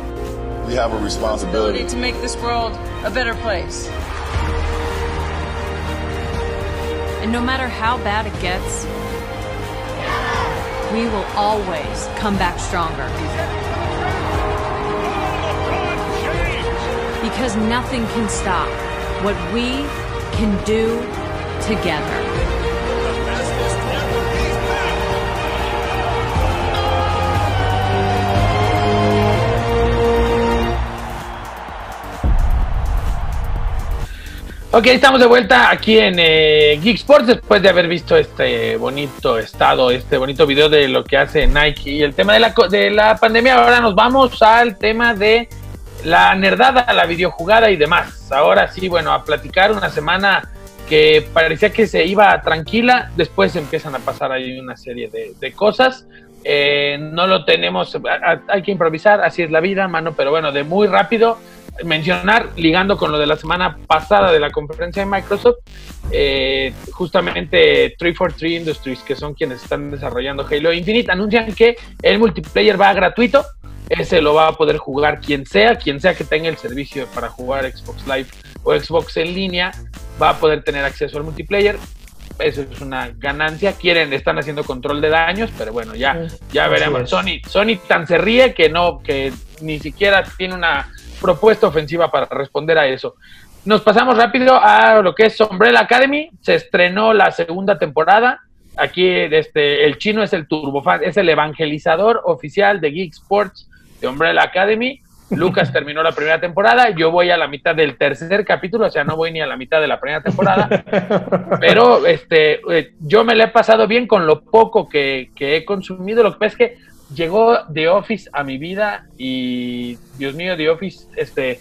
we have a responsibility to make this world a better place. And no matter how bad it gets, we will always come back stronger. Because nothing can stop what we can do together. Ok, estamos de vuelta aquí en eh, Geek Sports después de haber visto este bonito estado, este bonito video de lo que hace Nike y el tema de la, de la pandemia. Ahora nos vamos al tema de la nerdada, la videojugada y demás. Ahora sí, bueno, a platicar una semana que parecía que se iba tranquila, después empiezan a pasar ahí una serie de, de cosas. Eh, no lo tenemos, hay que improvisar, así es la vida, mano, pero bueno, de muy rápido mencionar, ligando con lo de la semana pasada de la conferencia de Microsoft, eh, justamente 343 Industries, que son quienes están desarrollando Halo Infinite, anuncian que el multiplayer va gratuito. Ese lo va a poder jugar quien sea, quien sea que tenga el servicio para jugar Xbox Live o Xbox en línea, va a poder tener acceso al multiplayer. Eso es una ganancia. Quieren, están haciendo control de daños, pero bueno, ya, ya veremos. Sony, Sony tan se ríe que no, que ni siquiera tiene una propuesta ofensiva para responder a eso. Nos pasamos rápido a lo que es Umbrella Academy. Se estrenó la segunda temporada. Aquí este, el chino es el turbofan, es el evangelizador oficial de Geek Sports de Umbrella Academy. <laughs> Lucas terminó la primera temporada, yo voy a la mitad del tercer capítulo, o sea, no voy ni a la mitad de la primera temporada, <laughs> pero este, eh, yo me la he pasado bien con lo poco que, que he consumido. Lo que pasa es que llegó The Office a mi vida y Dios mío, The Office, este,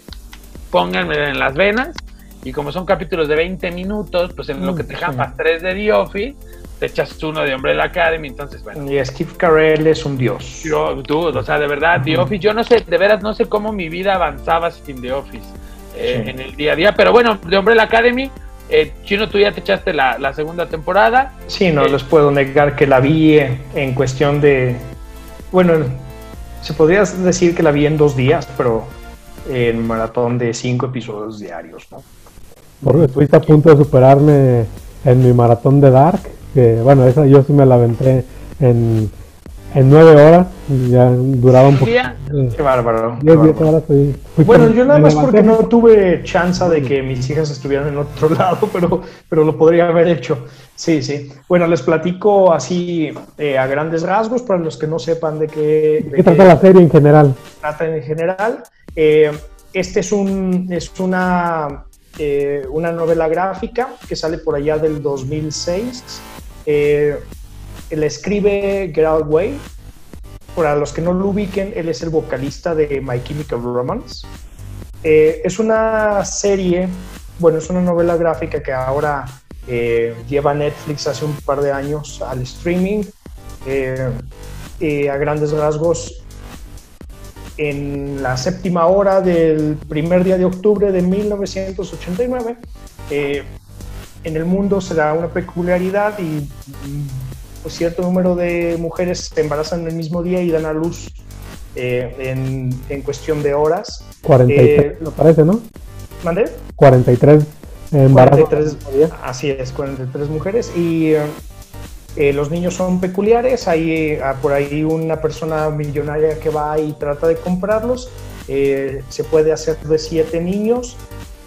pónganme en las venas. Y como son capítulos de 20 minutos, pues en lo que te jampas tres de The Office, te echas uno de Umbrella Academy, entonces bueno. Y Steve Carell es un dios. Yo, tú, o sea, de verdad, The Office, yo no sé, de veras no sé cómo mi vida avanzaba sin The Office eh, en el día a día, pero bueno, de Umbrella Academy, eh, Chino, tú ya te echaste la, la segunda temporada. Sí, no eh, les puedo negar que la vi en cuestión de bueno, se podría decir que la vi en dos días, pero en maratón de cinco episodios diarios, ¿no? Porque estuviste a punto de superarme en mi maratón de Dark, que bueno, esa yo sí me la aventé en en nueve horas, ya duraba un poco. Qué bárbaro. bueno, yo nada más porque no tuve chance de que mis hijas estuvieran en otro <laughs> lado, pero, pero lo podría haber hecho. Sí, sí. Bueno, les platico así eh, a grandes rasgos para los que no sepan de qué. ¿Qué trata la serie en general? Trata en general. Eh, este es, un, es una, eh, una novela gráfica que sale por allá del 2006. Eh, él escribe Get Way. Para los que no lo ubiquen, él es el vocalista de My Chemical Romance. Eh, es una serie, bueno, es una novela gráfica que ahora eh, lleva Netflix hace un par de años al streaming. Eh, a grandes rasgos, en la séptima hora del primer día de octubre de 1989, en el mundo se da una peculiaridad y pues, cierto número de mujeres se embarazan el mismo día y dan a luz eh, en, en, cuestión de horas. 43, eh, me parece, ¿no? ¿Mandé? 43 embarazos. 43, así es, 43 mujeres. Y eh, los niños son peculiares. Hay ah, por ahí una persona millonaria que va y trata de comprarlos. se puede hacer de siete niños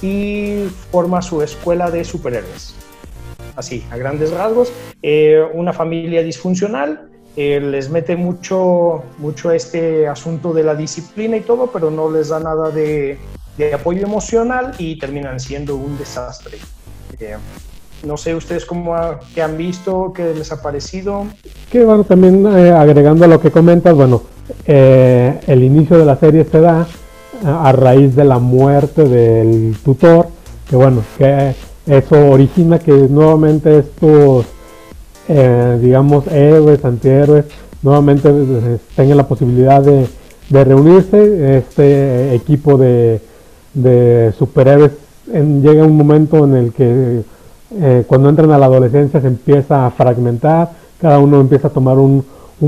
y forma su escuela de superhéroes así, a grandes rasgos. Eh, una familia disfuncional, eh, les mete mucho, mucho este asunto de la disciplina y todo, pero no les da nada de, apoyo emocional y terminan siendo un desastre. Eh, no sé ustedes cómo qué han visto, qué les ha parecido. Que bueno, también agregando a lo que comentas, bueno, el inicio de la serie se da a raíz de la muerte del tutor, que bueno, que eso origina que nuevamente estos, eh, digamos, héroes, antihéroes, nuevamente eh, tengan la posibilidad de, reunirse. Este equipo de, superhéroes llega un momento en el que eh, cuando entran a la adolescencia se empieza a fragmentar, cada uno empieza a tomar un,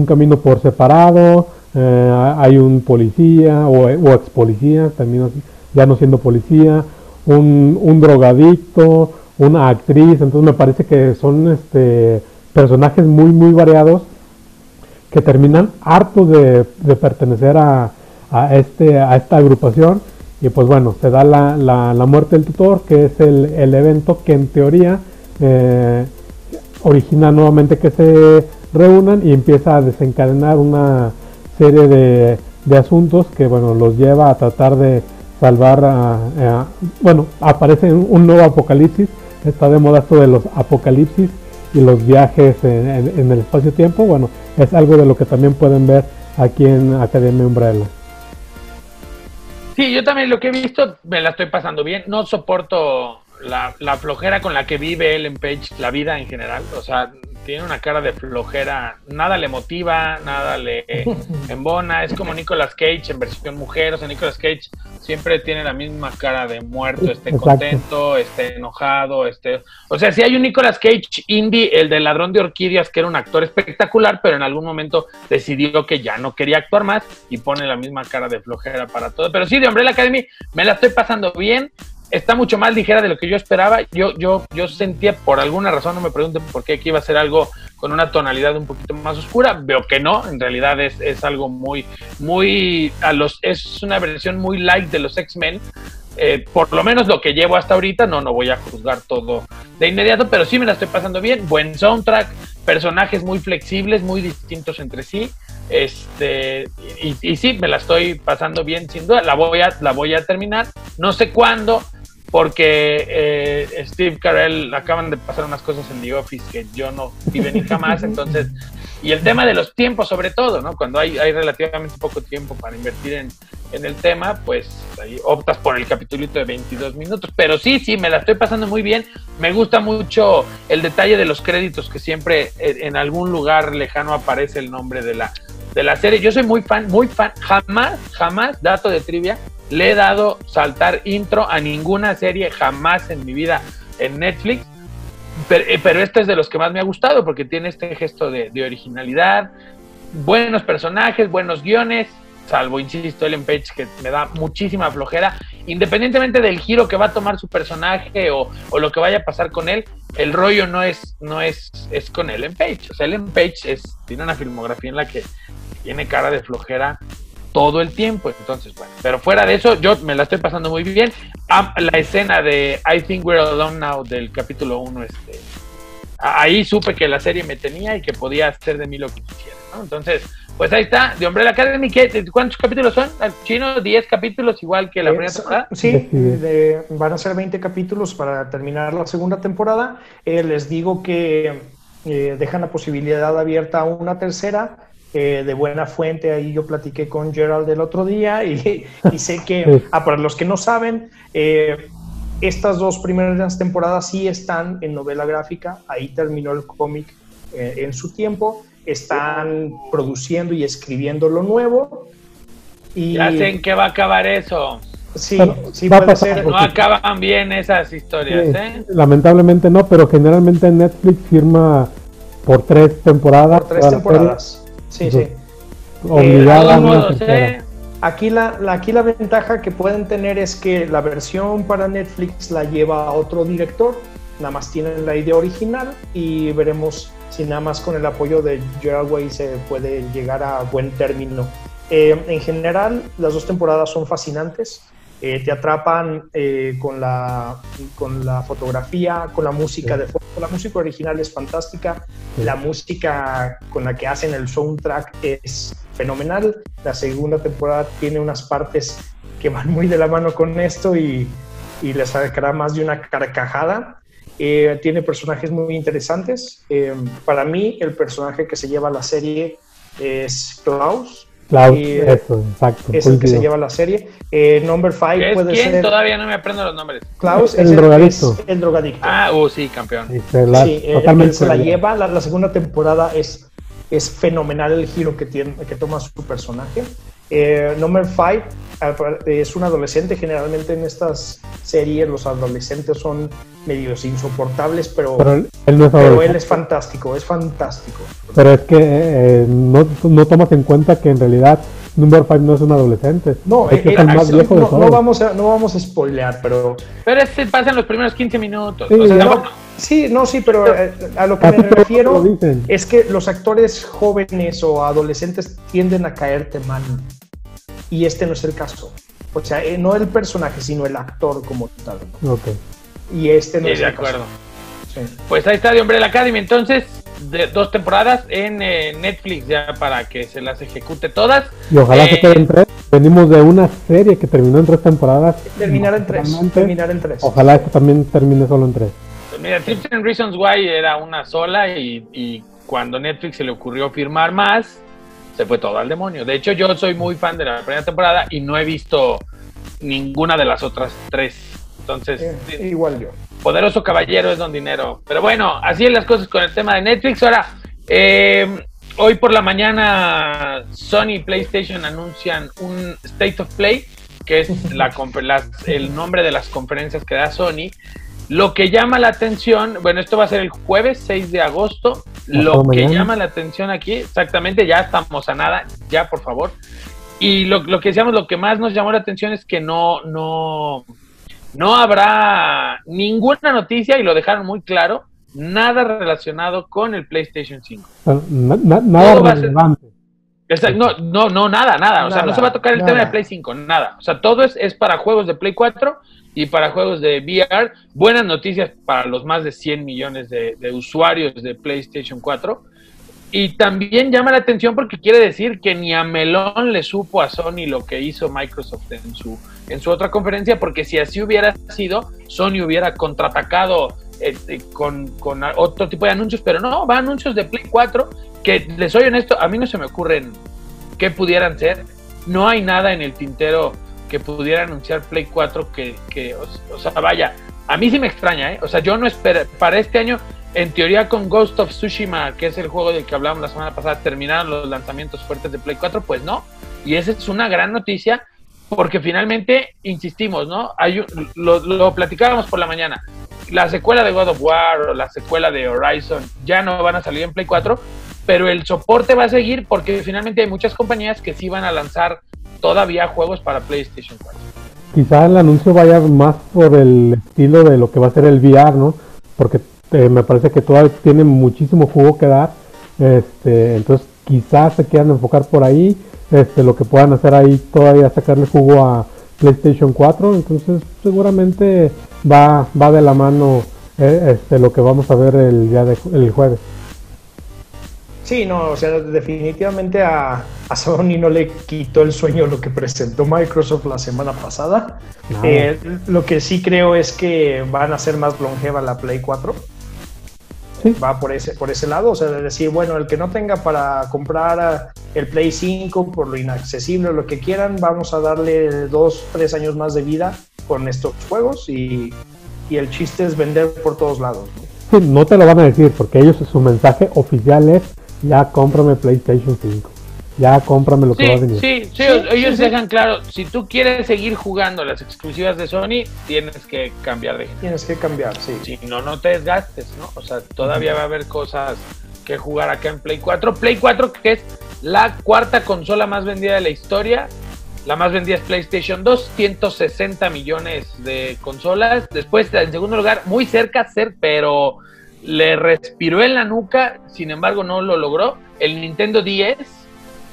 camino por separado, hay un policía o, o ex policía, también ya no siendo policía, un, un drogadicto, una actriz, entonces me parece que son este, personajes muy, muy variados que terminan hartos de, pertenecer a, este, a esta agrupación. Y pues bueno, se da la, la, muerte del tutor, que es el, el evento que en teoría eh, origina nuevamente que se reúnan y empieza a desencadenar una serie de, de asuntos que bueno, los lleva a tratar de salvar a, bueno, aparece un nuevo apocalipsis, está de moda esto de los apocalipsis y los viajes en, el espacio-tiempo, bueno, es algo de lo que también pueden ver aquí en Academia Umbrella. Sí, yo también lo que he visto me la estoy pasando bien. No soporto la, la flojera con la que vive Ellen Page la vida en general. O sea, tiene una cara de flojera, nada le motiva, nada le <laughs> embona, es como Nicolas Cage en versión mujer, o sea, Nicolas Cage siempre tiene la misma cara de muerto, esté Exacto. contento, esté enojado, esté... O sea, si hay un Nicolas Cage indie, el del ladrón de orquídeas, que era un actor espectacular, pero en algún momento decidió que ya no quería actuar más y pone la misma cara de flojera para todo. Pero sí, de Umbrella Academy me la estoy pasando bien, está mucho más ligera de lo que yo esperaba. Yo, yo, yo sentía por alguna razón, no me pregunten por qué, que iba a ser algo con una tonalidad un poquito más oscura. Veo que no, en realidad es, es algo muy, muy a los, es una versión muy light de los X-Men. Eh, por lo menos lo que llevo hasta ahorita, no, no voy a juzgar todo de inmediato, pero sí me la estoy pasando bien. Buen soundtrack, personajes muy flexibles, muy distintos entre sí. Este, y, y sí, me la estoy pasando bien, sin duda. La voy a, la voy a terminar. No sé cuándo, porque eh, Steve Carell acaban de pasar unas cosas en The Office que yo no vi venir jamás, <laughs> entonces, y el tema de los tiempos sobre todo, ¿no? Cuando hay, hay relativamente poco tiempo para invertir en, en el tema, pues ahí optas por el capitulito de 22 minutos, pero sí, sí, me la estoy pasando muy bien, me gusta mucho el detalle de los créditos que siempre eh, en algún lugar lejano aparece el nombre de la, de la serie, yo soy muy fan, muy fan, jamás, jamás, dato de trivia, le he dado saltar intro a ninguna serie jamás en mi vida en Netflix, pero, eh, pero este es de los que más me ha gustado porque tiene este gesto de, originalidad, buenos personajes, buenos guiones, salvo, insisto, Ellen Page que me da muchísima flojera, independientemente del giro que va a tomar su personaje o, lo que vaya a pasar con él, el rollo no es, no es, es con Ellen Page, o sea, Ellen Page es, tiene una filmografía en la que tiene cara de flojera todo el tiempo. Entonces, bueno, pero fuera de eso, yo me la estoy pasando muy bien. Ah, la escena de I Think We're Alone Now del capítulo 1, este, ahí supe que la serie me tenía y que podía hacer de mí lo que quisiera, ¿no? Entonces, pues ahí está, de Umbrella Academy, ¿qué, ¿cuántos capítulos son? ¿Al chino? ¿10 capítulos igual que la primera Es- temporada? Sí, de- van a ser 20 capítulos para terminar la segunda temporada. Eh, les digo que eh, dejan la posibilidad abierta a una tercera. eh, de buena fuente, ahí yo platiqué con Gerald el otro día y, <laughs> y sé que, ah, para los que no saben, eh, estas dos primeras temporadas sí están en novela gráfica, ahí terminó el cómic eh, en su tiempo, están produciendo y escribiendo lo nuevo. Y Ya sé en qué va a acabar eso. Sí, Pero sí va a puede pasar ser. porque- No acaban bien esas historias, Sí, ¿eh? Lamentablemente no, pero generalmente Netflix firma por tres temporadas. Por tres temporadas. Sí, sí. Obligada a una modos. ¿eh? Aquí la, la- aquí la ventaja que pueden tener es que la versión para Netflix la lleva otro director, nada más tienen la idea original y veremos si nada más con el apoyo de Gerald Way se puede llegar a buen término. Eh, en general, las dos temporadas son fascinantes, eh, te atrapan eh, con, la, con la fotografía, con la música de fondo. La música original es fantástica, Sí. la música con la que hacen el soundtrack es fenomenal. La segunda temporada tiene unas partes que van muy de la mano con esto y, y les sacará más de una carcajada. Eh, tiene personajes muy interesantes. Eh, para mí, el personaje que se lleva la serie es Klaus. Klaus, Y, eso, exacto. Es el que se lleva la serie. Eh, number ¿Qué 5 es puede quién? ser. Todavía no me aprendo los nombres. Klaus El es el, drogadicto. es el drogadicto. Ah, uh, sí, campeón. Sí, se la- Sí, eh, totalmente él se la lleva. La, la segunda temporada es, es fenomenal el giro que, tiene, que toma su personaje. Eh, Number 5 es un adolescente. Generalmente en estas series los adolescentes son medios insoportables, pero, Pero él, no es pero adolescente. él es fantástico, es fantástico. Pero es que eh, no, no tomas en cuenta que en realidad Number 5 no es un adolescente. No, es que eh, es el eh, más viejo de no, todos. no vamos a, no vamos a spoilear, pero Pero ese pasa en los primeros 15 minutos. Sí, o sea, no. Sí, no, sí, pero eh, a lo que me refiero es que los actores jóvenes o adolescentes tienden a caerte mal. Y este no es el caso. O sea, eh, no el personaje, sino el actor como tal. Ok. Y este no sí, es de el caso. acuerdo. Sí. Pues ahí está de Umbrella Academy. Entonces, de dos temporadas en eh, Netflix ya para que se las ejecute todas. Y ojalá Eh, se queden tres. Venimos de una serie que terminó en tres temporadas. Terminar en tres. Terminar en tres. Ojalá esto también termine solo en tres. Mira, Tips and Reasons Why era una sola y, y cuando Netflix se le ocurrió firmar más, se fue todo al demonio. De hecho, yo soy muy fan de la primera temporada y no he visto ninguna de las otras tres Entonces, Eh, igual yo. poderoso caballero es don dinero. Pero bueno, así es las cosas con el tema de Netflix. Ahora, eh, hoy por la mañana Sony y PlayStation anuncian un State of Play, que es la, las- el nombre de las conferencias que da Sony. Lo que llama la atención, bueno, esto va a ser el jueves 6 de agosto. Lo que mañana. llama la atención aquí, exactamente, ya estamos a nada, ya por favor. Y lo, lo que decíamos, lo que más nos llamó la atención es que no, no, no habrá ninguna noticia, y lo dejaron muy claro, nada relacionado con el PlayStation 5. O sea, na- na- nada ser- relevante. No, no, no, nada, nada. O sea, no se va a tocar el tema nada. de Play 5, nada. O sea, todo es, es para juegos de Play 4 y para juegos de VR. Buenas noticias para los más de 100 millones de, de usuarios de PlayStation 4. Y también llama la atención porque quiere decir que ni a Melón le supo a Sony lo que hizo Microsoft en su, en su otra conferencia, porque si así hubiera sido, Sony hubiera contraatacado este, con, con otro tipo de anuncios, pero no, va anuncios de Play 4 que, les soy honesto, a mí no se me ocurren qué pudieran ser. No hay nada en el tintero que pudiera anunciar Play 4 que, que o, o sea, vaya, a mí sí me extraña, ¿eh? O sea, yo no espero, para este año, en teoría con Ghost of Tsushima, que es el juego del que hablábamos la semana pasada, terminaron los lanzamientos fuertes de Play 4, pues no. Y esa es una gran noticia, porque finalmente, insistimos, ¿no? Hay lo, lo platicábamos por la mañana. La secuela de God of War o la secuela de Horizon ya no van a salir en Play 4, pero el soporte va a seguir porque finalmente hay muchas compañías que sí van a lanzar todavía juegos para PlayStation 4. Quizá el anuncio vaya más por el estilo de lo que va a ser el VR, ¿no? Porque eh, me parece que todavía tiene muchísimo jugo que dar. Este, entonces quizás se quieran enfocar por ahí. Este, lo que puedan hacer ahí todavía sacarle jugo a PlayStation 4. Entonces seguramente va, va de la mano eh, este, lo que vamos a ver el día de, el jueves. Sí, no, o sea, definitivamente a, a Sony no le quitó el sueño lo que presentó Microsoft la semana pasada. Eh, lo que sí creo es que van a ser más longeva la Play 4. Sí. Va por ese, por ese lado, o sea, de decir, bueno, el que no tenga para comprar el Play 5 por lo inaccesible o lo que quieran, vamos a darle dos, tres años más de vida con estos juegos y, y el chiste es vender por todos lados. ¿no? Sí, no te lo van a decir porque ellos su mensaje oficial es ya cómprame PlayStation 5. Ya cómprame lo que va a venir. sí, sí, Sí, ellos sí, sí. dejan claro, si tú quieres seguir jugando las exclusivas de Sony, tienes que cambiar de Tienes que cambiar, sí. Si no, no te desgastes, ¿no? O sea, todavía va a haber cosas que jugar acá en Play 4. Play 4 que es la cuarta consola más vendida de la historia. La más vendida es PlayStation 2, 160 millones de consolas. Después, en segundo lugar, muy cerca, ser, pero le respiró en la nuca, sin embargo no lo logró. El Nintendo 10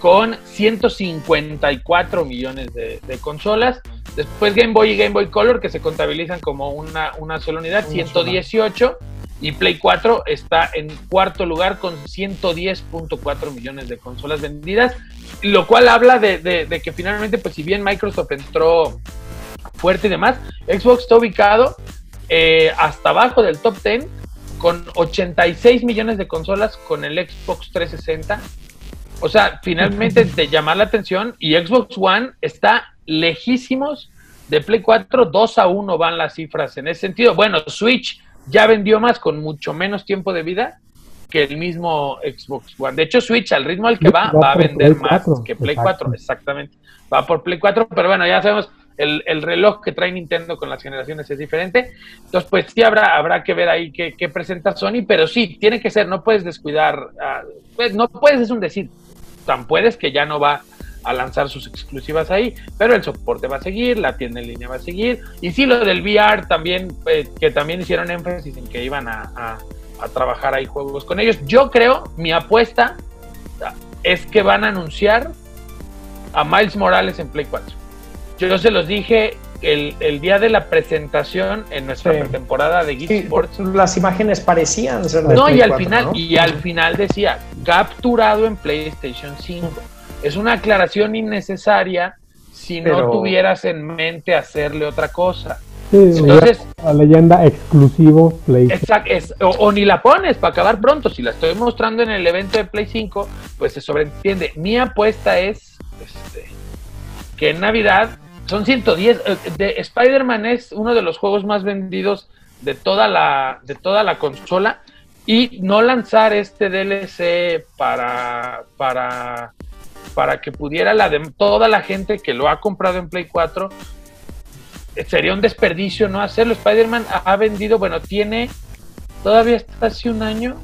con 154 millones de, de consolas. Después Game Boy y Game Boy Color que se contabilizan como una, una sola unidad, Una 118. Y Play 4 está en cuarto lugar con 110.4 millones de consolas vendidas, lo cual habla de, de- de que finalmente, pues si bien Microsoft entró fuerte y demás, Xbox está ubicado eh, hasta abajo del top 10 con 86 millones de consolas con el Xbox 360. O sea, finalmente <laughs> de llamar la atención y Xbox One está lejísimos de Play 4, 2 a 1 van las cifras en ese sentido. Bueno, Switch ya vendió más con mucho menos tiempo de vida que el mismo Xbox One. De hecho, Switch al ritmo al que va, Va va a vender más 4, que Play exacto. 4, exactamente. Va por Play 4, pero bueno, ya sabemos, el, el reloj que trae Nintendo con las generaciones es diferente. Entonces, pues sí habrá, habrá que ver ahí qué, qué presenta Sony, pero sí, tiene que ser, no puedes descuidar, ah, pues no puedes, es un decir, tan puedes que ya no va a lanzar sus exclusivas ahí, pero el soporte va a seguir, la tienda en línea va a seguir, y sí lo del VR también, eh, que también hicieron énfasis en que iban a, a- a trabajar ahí juegos con ellos. Yo creo, mi apuesta es que van a anunciar a Miles Morales en Play 4. Yo se los dije el, el día de la presentación en nuestra Sí. pretemporada de Geek Sí, Sports. las imágenes parecían ser de No, Play y al 4, final, ¿no? y al final decía, capturado en PlayStation 5. Es una aclaración innecesaria si no tuvieras en mente hacerle otra cosa. Sí, Entonces- la leyenda exclusivo PlayStation. Exacto, es- o, o ni la pones para acabar pronto. Si la estoy mostrando en el evento de Play 5, pues se sobreentiende. Mi apuesta es este, que en Navidad Son 110. eh, De Spider-Man es uno de los juegos más vendidos de toda la, de toda la consola. Y no lanzar este DLC para, para, para que pudiera la de toda la gente que lo ha comprado en Play 4 eh, sería un desperdicio no hacerlo. Spider-Man ha vendido, bueno, tiene todavía hasta hace un año,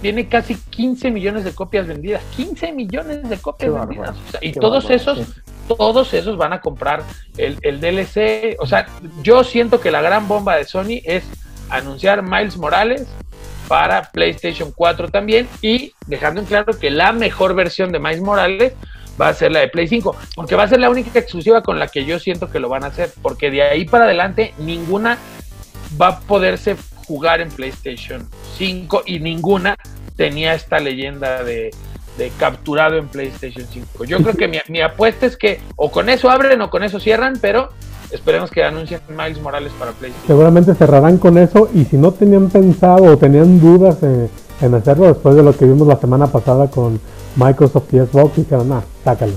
tiene casi 15 millones de copias vendidas. 15 millones de copias Qué vendidas. bárbaro. O sea, y todos esos, sí. Todos esos van a comprar el, DLC. O sea, yo siento que la gran bomba de Sony es anunciar Miles Morales para PlayStation 4 también y dejando en claro que la mejor versión de Miles Morales va a ser la de Play 5, porque va a ser la única exclusiva con la que yo siento que lo van a hacer, porque de ahí para adelante ninguna va a poderse jugar en PlayStation 5 y ninguna tenía esta leyenda de, de capturado en PlayStation 5. Yo creo que mi, mi apuesta es que o con eso abren o con eso cierran, pero esperemos que anuncien Miles Morales para PlayStation. Seguramente cerrarán con eso y si no tenían pensado o tenían dudas en, en hacerlo después de lo que vimos la semana pasada con Microsoft y Xbox, dijeron, ah, sácalo.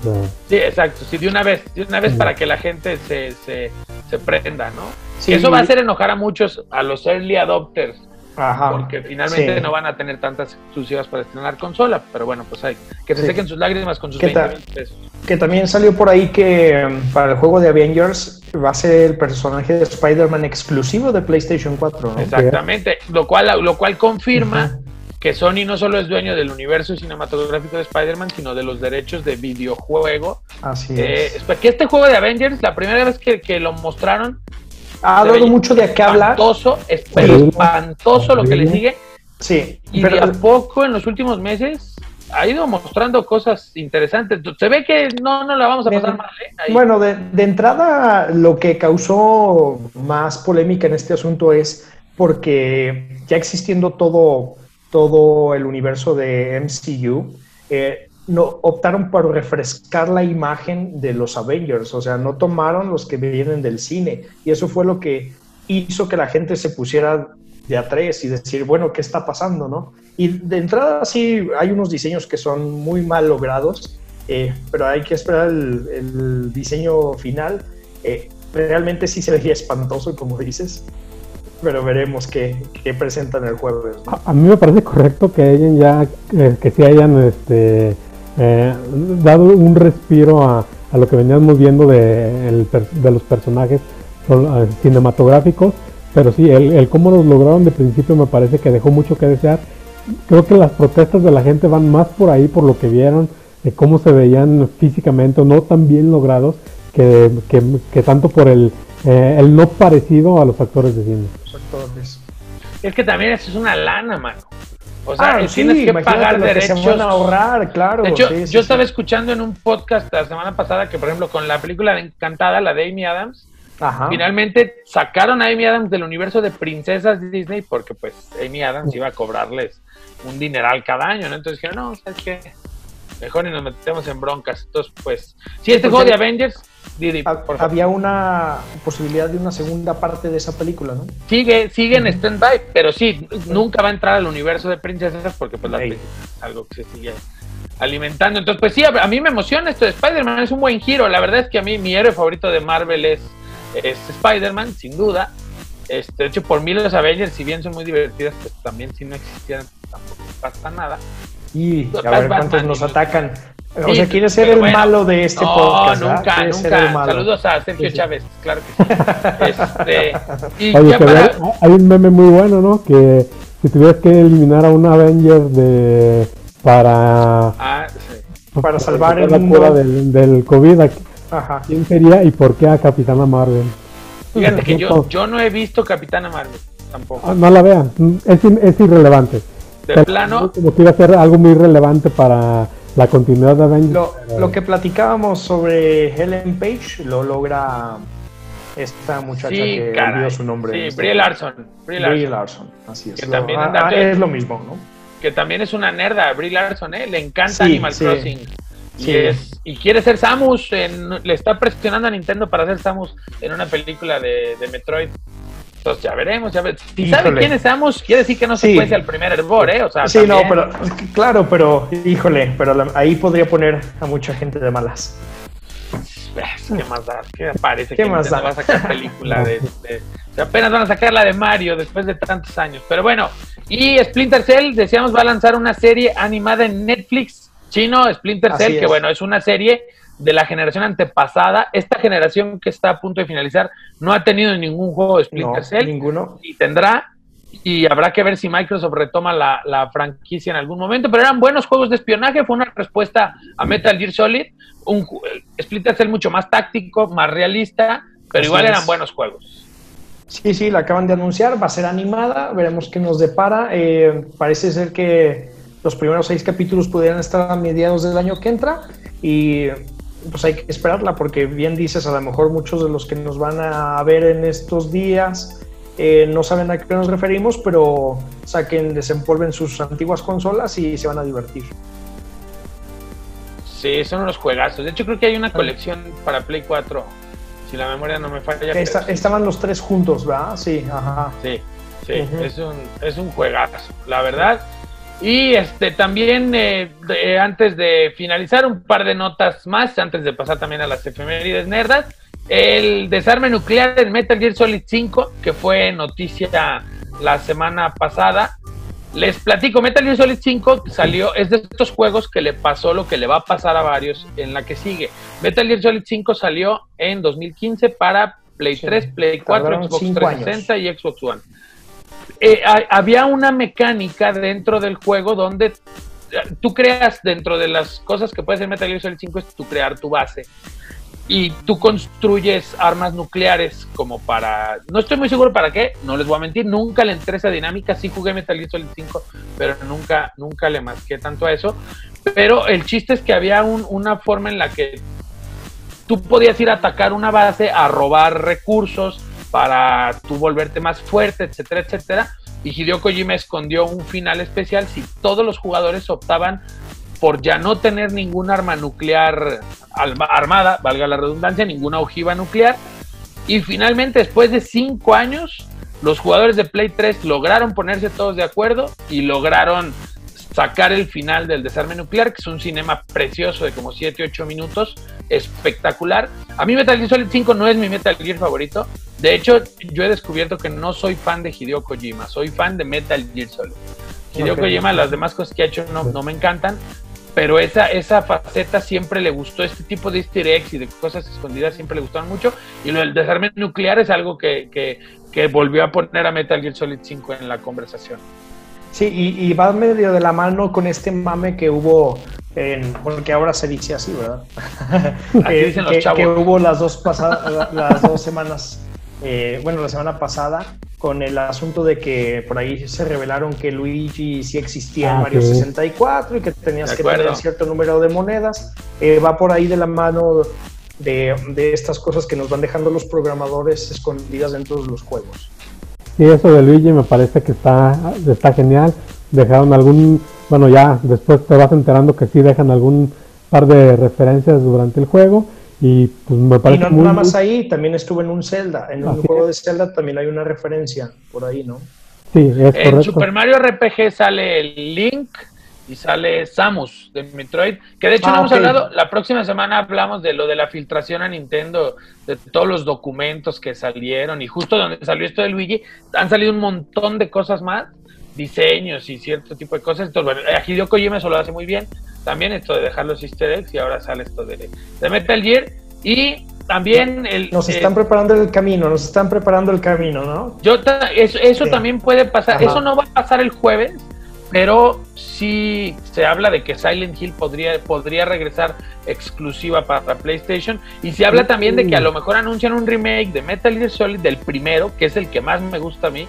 O sea, Sí, exacto, sí, de una vez, de una vez para que la gente se, se, se prenda, ¿no? Sí. Eso va a hacer enojar a muchos, a los early adopters, Ajá. porque finalmente Sí. no van a tener tantas exclusivas para estrenar consola, pero bueno, pues hay que se Sí. sequen sus lágrimas con sus ¿Qué 20 tal? mil pesos. Que también salió por ahí que mm, para el juego de Avengers va a ser el personaje de Spider-Man exclusivo de PlayStation 4, ¿no? Exactamente, lo cual, lo cual confirma que Sony no solo es dueño del universo cinematográfico de Spider-Man, sino de los derechos de videojuego. Así Eh, es. es que este juego de Avengers, la primera vez que, que lo mostraron, Ha dado mucho de qué hablar. Espantoso, espantoso lo que le sigue. Sí, Y pero de a poco en los últimos meses ha ido mostrando cosas interesantes. Se ve que no, no la vamos a pasar Bien. mal. ¿eh? Ahí. Bueno, de, de entrada, lo que causó más polémica en este asunto es porque ya existiendo todo, todo el universo de MCU, eh, no, optaron por refrescar la imagen de los Avengers, o sea, no tomaron los que vienen del cine, y eso fue lo que hizo que la gente se pusiera de a y decir, bueno, ¿qué está pasando, no? Y de entrada sí hay unos diseños que son muy mal logrados, eh, pero hay que esperar el, diseño final. Eh, realmente sí se veía espantoso, como dices, pero veremos qué, qué presentan el jueves. a mí me parece correcto que hayan ya, eh, que sí hayan este, eh, dado un respiro a, a lo que veníamos viendo de, el de los personajes son, eh, cinematográficos, pero sí, el, el cómo los lograron de principio me parece que dejó mucho que desear. Creo que las protestas de la gente van más por ahí, por lo que vieron, de cómo se veían físicamente o no tan bien logrados, que, que- que tanto por el, eh, el no parecido a los actores de cine. Los actores. Es que también eso es una lana, mano. O sea, Ah, sí, tienes que pagar que derechos. se van a ahorrar, claro. De hecho, sí, sí, yo estaba escuchando en un podcast la semana pasada que, por ejemplo, con la película de Encantada, la de Amy Adams, Ajá. finalmente sacaron a Amy Adams del universo de princesas de Disney porque, pues, Amy Adams iba a cobrarles un dineral cada año, ¿no? Entonces dijeron, no, ¿sabes qué? Mejor ni nos metemos en broncas. Entonces, pues, si este Porque- juego de Avengers, Didi, Había una posibilidad de una segunda parte de esa película, ¿no? sigue, sigue en stand-by, pero sí, nunca va a entrar al universo de princesas porque, pues, la Ey. princesa es algo que se sigue alimentando. Entonces, pues sí, a, a mí me emociona esto de Spider-Man, es un buen giro. La verdad es que a mí mi héroe favorito de Marvel es, es Spider-Man, sin duda. Este, de hecho, por mí los Avengers, si bien son muy divertidas, pues también si no existieran, tampoco pasa nada. Y Pues, a ver Batman cuántos nos los- atacan. O Sí, sea, quiere ser el bueno. malo de este no, podcast. ¿verdad? nunca, el nunca. malo. Saludos a Sergio Sí, sí. Chávez, claro que sí. <laughs> Este, y Oye, ya que para- hay- un meme muy bueno, ¿no? Que si tuvieras que eliminar a un Avenger de para, Ah, sí. Para salvar el mundo. cura del, del COVID, ¿a Ajá. ¿quién sería y por qué a Capitana Marvel? Fíjate que yo, No, yo no he visto Capitana Marvel, tampoco. ah, no la vean, es, irrelevante. De Pero plano, Como que iba a ser algo muy relevante para la continuidad de Avengers. Lo, que platicábamos sobre Helen Page lo logra esta muchacha sí, que olvidó su nombre. Sí, Este, Brie Larson. Brie Larson. Brie Larson, así es. Que Lo- también ah, anda- ah, es lo mismo, ¿no? Que también es una nerda, Brie Larson, ¿eh? Le encanta Sí, Animal sí. Crossing. Y, Sí. es- y quiere ser Samus. en- le está presionando a Nintendo para hacer Samus en una película de, de Metroid. Entonces ya veremos, ya veremos. Si sabe Híjole. quién es Samus, quiere decir que no se Sí. cuece al primer hervor, ¿eh? O sea, Sí, no, pero claro, pero híjole, pero la- ahí podría poner a mucha gente de malas. ¿Qué más da? ¿Qué parece ¿Qué que más da? va a sacar película <laughs> de, apenas van a sacar la de Mario después de tantos años. Pero bueno, y Splinter Cell, decíamos, va a lanzar una serie animada en Netflix chino, Splinter Cell, que bueno, es una serie de la generación antepasada. Esta generación que está a punto de finalizar no ha tenido ningún juego de Splinter No, Cell ninguno. y tendrá. Y habrá que ver si Microsoft retoma la, la franquicia en algún momento. Pero eran buenos juegos de espionaje. Fue una respuesta a Metal Gear Solid. Un eh, Splinter Cell mucho más táctico, más realista. Pero Así igual es. eran buenos juegos. Sí, sí, la acaban de anunciar, va a ser animada, veremos qué nos depara. Eh, parece ser que los primeros seis capítulos pudieran estar a mediados del año que entra y pues hay que esperarla porque bien dices, a lo mejor muchos de los que nos van a ver en estos días eh, no saben a qué nos referimos, pero saquen, desempolven sus antiguas consolas y se van a divertir. Sí, son unos juegazos. De hecho, creo que hay una colección para Play 4. Si la memoria no me falla. Esta- estaban los tres juntos, ¿verdad? Sí, ajá. Sí, sí, es, un, es un juegazo, la verdad. Y este también, eh, de- antes de finalizar, un par de notas más, antes de pasar también a las efemérides nerdas. El desarme nuclear en Metal Gear Solid 5, que fue noticia la semana pasada. Les platico, Metal Gear Solid 5 salió, es de estos juegos que le pasó lo que le va a pasar a varios en la que sigue. Metal Gear Solid 5 salió en 2015 para Play Sí, 3, Play 4, tardaron Xbox cinco 360 y Xbox One. Eh, ha- había una mecánica dentro del juego donde eh, tú creas dentro de las cosas que puede ser Metal Gear Solid 5 es tú crear tu base. Y tú construyes armas nucleares como para no estoy muy seguro para qué no les voy a mentir nunca le entré esa dinámica sí jugué Metal Gear Solid 5 pero nunca nunca le masqué tanto a eso. Pero el chiste es que había un- una forma en la que tú podías ir a atacar una base, a robar recursos para tú volverte más fuerte, etcétera, etcétera. Y Hideo Kojima escondió un final especial si todos los jugadores optaban por ya no tener ningún arma nuclear armada, valga la redundancia, ninguna ojiva nuclear. Y finalmente, después de cinco años, los jugadores de Play 3 lograron ponerse todos de acuerdo y lograron sacar el final del desarme nuclear, que es un cinema precioso de como 7-8 minutos, espectacular. A mí Metal Gear Solid 5 no es mi Metal Gear favorito. De hecho, yo he descubierto que no soy fan de Hideo Kojima, soy fan de Metal Gear Solid. Hideo Ok. Kojima, las demás cosas que ha hecho no, no me encantan, pero esa, esa faceta siempre le gustó, este tipo de easter eggs y de cosas escondidas siempre le gustaron mucho, y lo del desarme nuclear es algo que, que, que volvió a poner a Metal Gear Solid 5 en la conversación. Sí, y, y va medio de la mano con este mame que hubo, en, porque ahora se dice así, ¿verdad? Así <laughs> Eh, dicen los que, chavos. que hubo las dos, pasadas, <laughs> las dos semanas, eh, bueno, la semana pasada, con el asunto de que por ahí se revelaron que Luigi sí existía en Ah, Mario sí. 64 y que tenías De que acuerdo. tener cierto número de monedas. Eh, va por ahí de la mano de, de estas cosas que nos van dejando los programadores escondidas dentro de los juegos. Sí, eso de Luigi me parece que está, está genial. Dejaron algún, bueno, ya después te vas enterando que sí dejan algún par de referencias durante el juego y pues me Y parece no muy, nada más ahí, también estuvo en un Zelda. En un Así juego de Zelda también hay una referencia por ahí, ¿no? sí, es En correcto. Super Mario RPG sale el Link y sale Samus de Metroid, que de hecho Ah, no hemos hablado, la próxima semana hablamos de lo de la filtración a Nintendo, de todos los documentos que salieron y justo donde salió esto de Luigi, han salido un montón de cosas más, diseños y cierto tipo de cosas. Entonces, bueno, a Hideo Kojima eso lo hace muy bien, también esto de dejar los easter eggs y ahora sale esto de, de Metal Gear y también el... Nos eh, están preparando el camino, nos están preparando el camino, ¿no? yo ta- eso, eso Sí. también puede pasar. Ajá. Eso no va a pasar el jueves, pero sí se habla de que Silent Hill podría, podría regresar exclusiva para PlayStation. Y se habla también de que a lo mejor anuncian un remake de Metal Gear Solid del primero, que es el que más me gusta a mí.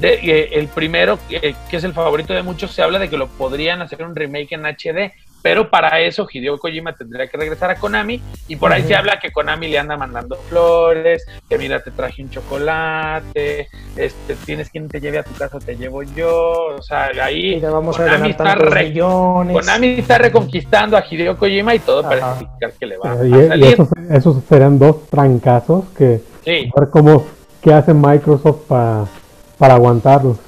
De, eh, el primero, eh, que es el favorito de muchos, se habla de que lo podrían hacer un remake en HD. Pero para eso Hideo Kojima tendría que regresar a Konami y por ahí se habla que Konami le anda mandando flores, que mira te traje un chocolate, este tienes quien te lleve a tu casa, te llevo yo, o sea, ahí vamos a Konami ganar está, re-. Konami está reconquistando a Hideo Kojima y todo Ajá. parece indicar que le va Eh, y, a y salir. esos, esos serían dos trancazos que Sí, a ver cómo qué hace Microsoft para para aguantarlos.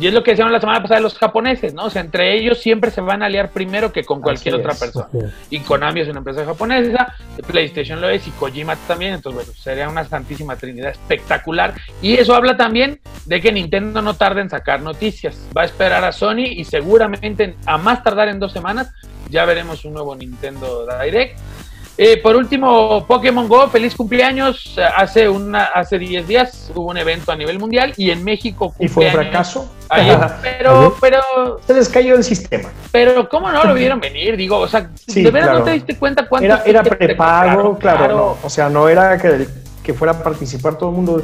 Y es lo que decíamos la semana pasada de los japoneses, ¿no? O sea, entre ellos siempre se van a aliar primero que con cualquier Así otra es, persona. Y Konami es una empresa japonesa, PlayStation lo es y Kojima también, entonces bueno, sería una santísima trinidad espectacular. Y eso habla también de que Nintendo no tarda en sacar noticias. Va a esperar a Sony y seguramente a más tardar en dos semanas ya veremos un nuevo Nintendo Direct. Eh, por último, Pokémon Go, feliz cumpleaños. Hace una, hace 10 días hubo un evento a nivel mundial y en México Y fue un fracaso. ayer. <laughs> pero, pero, Se les cayó el sistema. pero, ¿cómo no lo <laughs> vieron venir? Digo, o sea, Sí, ¿de verdad claro. no te diste cuenta cuánto Era, era prepago, claro, no. O sea, no era que, que fuera a participar todo el mundo.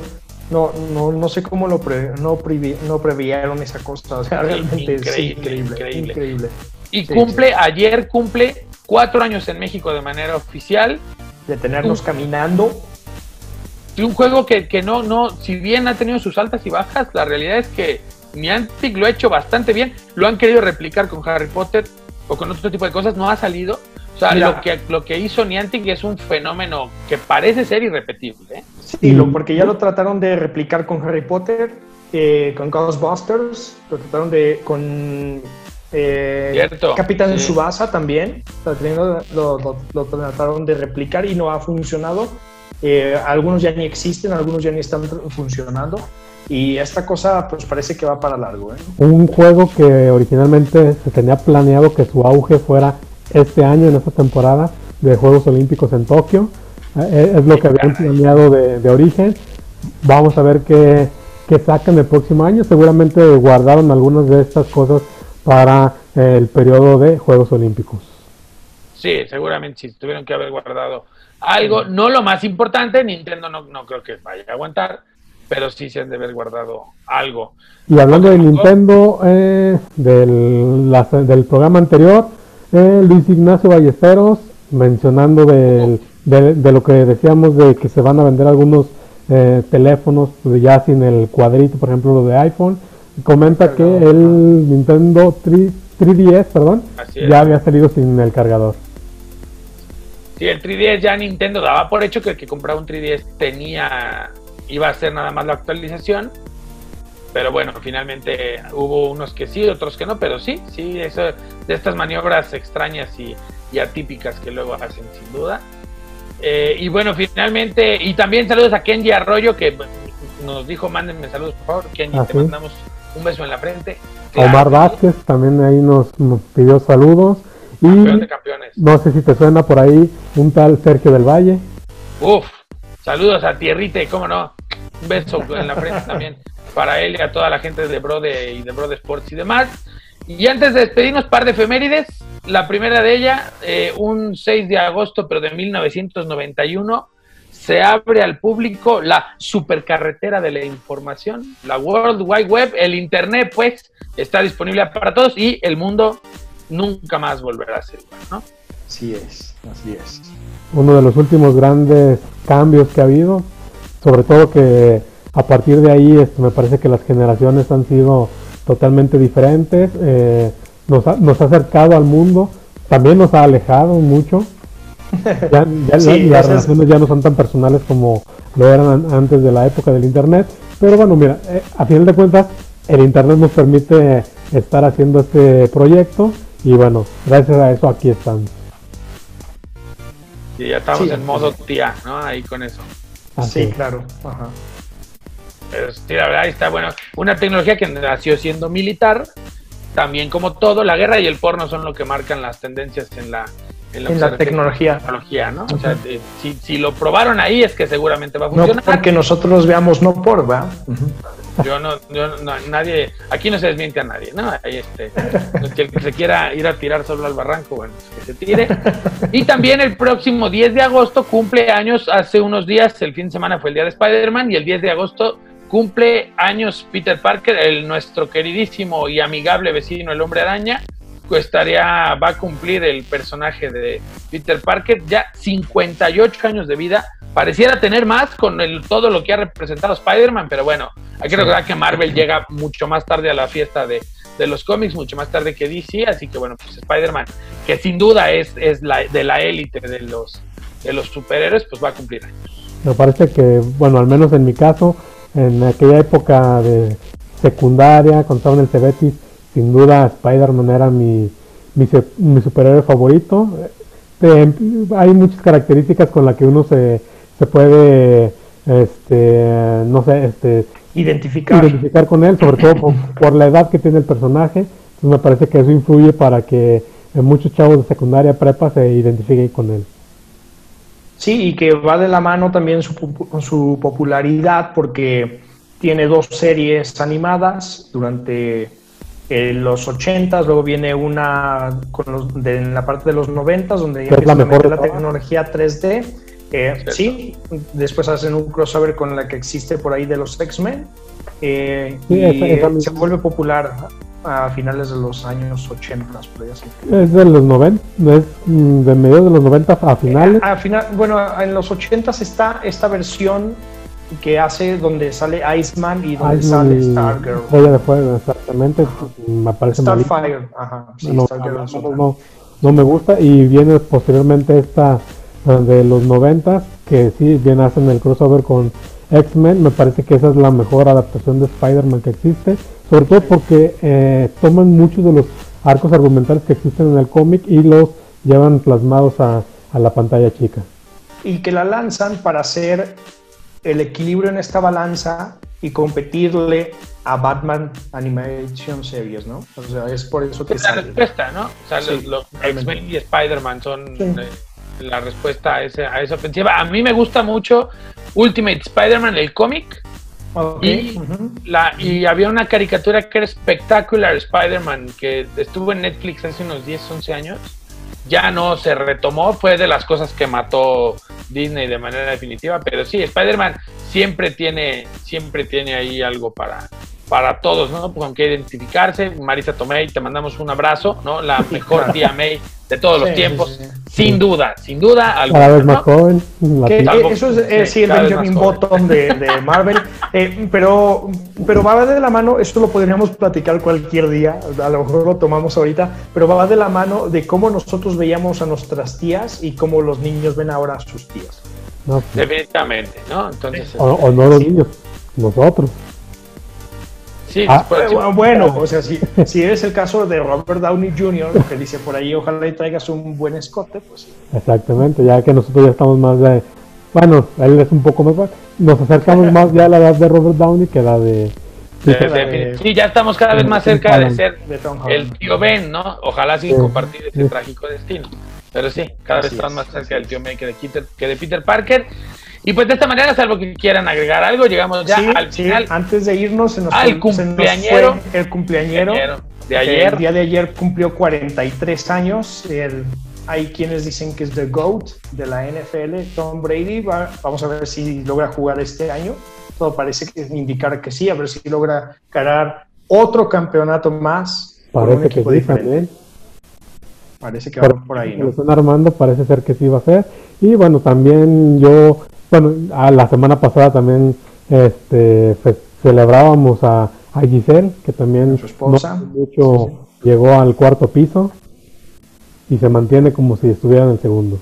No, no, no sé cómo lo pre- no, previ- no previeron esa cosa. O sea, realmente Increíble, increíble, increíble. increíble. Y Sí, cumple, ayer cumple cuatro años en México de manera oficial. De tenernos caminando. Y un juego que, que no, no, si bien ha tenido sus altas y bajas, la realidad es que Niantic lo ha hecho bastante bien. Lo han querido replicar con Harry Potter o con otro tipo de cosas, no ha salido. O sea, Mira. lo que, lo que hizo Niantic es un fenómeno que parece ser irrepetible. ¿eh? Sí, lo- porque ya lo trataron de replicar con Harry Potter, eh, con Ghostbusters, lo trataron de con eh, Cierto, Capitán sí. Subasa también, lo- lo- lo trataron de replicar y no ha funcionado. Eh, algunos ya ni existen, algunos ya ni están funcionando. Y esta cosa pues parece que va para largo. ¿eh? Un juego que originalmente se tenía planeado que su auge fuera este año, en esta temporada de Juegos Olímpicos en Tokio. Eh, es lo que habían planeado de, de origen. Vamos a ver qué, qué sacan el próximo año. Seguramente guardaron algunas de estas cosas para eh, el periodo de Juegos Olímpicos. Sí, seguramente sí, tuvieron que haber guardado algo. No lo más importante, Nintendo no, no creo que vaya a aguantar, pero sí se han de haber guardado algo. Y hablando de. Nintendo, eh, del, la- del programa anterior, eh, Luis Ignacio Ballesteros, mencionando del- de, de lo que decíamos de que se van a vender algunos eh, teléfonos ya sin el cuadrito, por ejemplo, lo de iPhone, comenta que el Nintendo 3, 3DS, perdón, ya había salido sin el cargador. Sí, el 3DS ya Nintendo daba por hecho que el que compraba un 3DS tenía, iba a hacer nada más la actualización. Pero bueno, finalmente hubo unos que sí, otros que no, pero sí, sí, eso, de estas maniobras extrañas y, y atípicas que luego hacen, sin duda. Eh, y bueno, finalmente, y también saludos a Kenji Arroyo, que nos dijo, mándenme saludos, por favor. Kenji, Ah, te sí. mandamos un beso en la frente. Omar Vázquez también ahí nos, nos pidió saludos. Y Campeón de campeones. no sé si te suena por ahí un tal Sergio del Valle. Uf, saludos a Tierrite, cómo no. Un beso en la frente también para él y a toda la gente de Brode y de Brode Sports y demás. Y antes de despedirnos, par de efemérides. La primera de ella, eh, un 6 de agosto, pero de 1991, se abre al público la supercarretera de la información, la World Wide Web, el Internet, pues, está disponible para todos y el mundo nunca más volverá a ser igual, ¿no? Así es, así es. uno de los últimos grandes cambios que ha habido, sobre todo que a partir de ahí este, me parece que las generaciones han sido totalmente diferentes, eh, nos, ha, nos ha acercado al mundo, también nos ha alejado mucho, <laughs> ya, ya Sí, la- ya las relaciones ya no son tan personales como lo eran an- antes de la época del internet, pero bueno, mira, eh, a final de cuentas el internet nos permite estar haciendo este proyecto y bueno, gracias a eso aquí estamos. Y ya estamos Sí. en modo tía, ¿no? Ahí con eso. Así Sí, claro. Ajá. Pero sí, la verdad está bueno. Una tecnología que nació siendo militar, también como todo, la guerra y el porno son lo que marcan las tendencias en la, En que la tecnología. tecnología, ¿no? O sea, de- si, si lo probaron ahí es que seguramente va a No funcionar. porque nosotros veamos no por, ¿va? Ujú. Yo no, yo no- nadie, aquí no se desmiente a nadie, ¿no? Ahí este, el que se quiera ir a tirar solo al barranco, bueno, pues que se tire. Y también el próximo 10 de agosto cumple años, hace unos días, el fin de semana fue el día de Spider-Man, y el 10 de agosto cumple años Peter Parker, el nuestro queridísimo y amigable vecino, el hombre araña, estaría, va a cumplir el personaje de Peter Parker, ya 58 años de vida, pareciera tener más con el, todo lo que ha representado Spider-Man, pero bueno, hay que recordar que Marvel llega mucho más tarde a la fiesta de, de los cómics, mucho más tarde que DC, así que bueno, pues Spider-Man, que sin duda es, es la, de la élite de los, de los superhéroes, pues va a cumplir años. Me parece que, bueno, al menos en mi caso, en aquella época de secundaria, en el Cebetis, sin duda Spider-Man era mi, mi, mi superhéroe favorito. Eh, hay muchas características con las que uno se, se puede, este, no sé, este, Identificar. identificar con él, sobre todo por, por la edad que tiene el personaje. Entonces me parece que eso influye para que eh, muchos chavos de secundaria, prepa se identifiquen con él. Sí, y que va de la mano también su, su popularidad porque tiene dos series animadas durante eh, los 80, luego viene una con los- de, en la parte de los 90 donde ya es la empiezan a mejor la tecnología 3D. eh, sí, después hacen un crossover con la que existe por ahí de los X-Men eh, Sí, y esa- esa eh, misma. se vuelve popular a finales de los años 80, por ahí así. Es de los 90, es mm, de mediados de los 90 a finales. Al final, bueno, en los 80 está esta versión que hace donde sale Iceman y donde Iceman sale Stargirl. Estrella de Fuego, exactamente. Me parece. Starfire, ajá. Sí, no, Stargirl no, es no, otra. no, no me gusta y viene posteriormente esta de los 90 que sí bien hacen el crossover con X-Men me parece que esa es la mejor adaptación de Spider-Man que existe sobre todo porque eh, toman muchos de los arcos argumentales que existen en el cómic y los llevan plasmados a, a la pantalla chica Y que la lanzan para hacer el equilibrio en esta balanza y competirle a Batman Animation Series, ¿no? O sea, es por eso que Es la sale. respuesta, ¿no? O sea, Sí, los. X-Men y Spider-Man son Sí. eh, la respuesta a, ese, a esa ofensiva. A mí me gusta mucho Ultimate Spider-Man, el cómic. Y, la, y había una caricatura que era Spectacular Spider-Man, que estuvo en Netflix hace unos 10, 11 años. Ya no se retomó, fue de las cosas que mató Disney de manera definitiva, pero sí, Spider-Man siempre tiene, siempre tiene ahí algo para, para todos, ¿no? Con que identificarse. Marisa Tomei, te mandamos un abrazo, ¿no? La mejor tía May de todos los tiempos, sí, sí. sin duda, sin duda alguna. cada vez ¿no? más joven eh, eso es, eh, sí, sí, el Benjamin. Button de, de Marvel, Eh, pero, pero va de la mano, esto lo podríamos platicar cualquier día, a lo mejor lo tomamos ahorita, pero va de la mano de cómo nosotros veíamos a nuestras tías y cómo los niños ven ahora a sus tías. no, pues, Definitivamente, ¿no? Entonces, o, o no los niños nosotros sí, Ah. Bueno, o sea, si, si es el caso de Robert Downey Jr., que dice por ahí, ojalá y traigas un buen escote, pues Exactamente, ya que nosotros ya estamos más de... Bueno, él es un poco más... Nos acercamos más ya a la edad de Robert Downey que a la de... sí, ya estamos cada vez más cerca de ser el tío Ben, ¿no? Ojalá sin Sí, compartir ese sí. trágico destino. Pero sí, cada vez Así estamos es, más cerca del tío Ben que de, Peter, que de Peter Parker. Y pues de esta manera, salvo que quieran agregar algo, llegamos ya Sí, al sí, final antes de irnos, se nos, Al fue- se nos cumpleañero. fue el cumpleañero. de ayer. El día de ayer cumplió 43 años. El- hay quienes dicen que es The GOAT de la NFL, Tom Brady. Va- vamos a ver si logra jugar este año. Todo parece que indicar que sí, a ver si logra ganar otro campeonato más. un Parece que equipo sí diferente. también. Parece que va por ahí, Lo ¿no? están armando, parece ser que sí va a ser. Y bueno, también yo, bueno, a la semana pasada también este, celebrábamos a, a Giselle, que también Su esposa. no mucho llegó al cuarto piso y se mantiene como si estuviera en el segundo.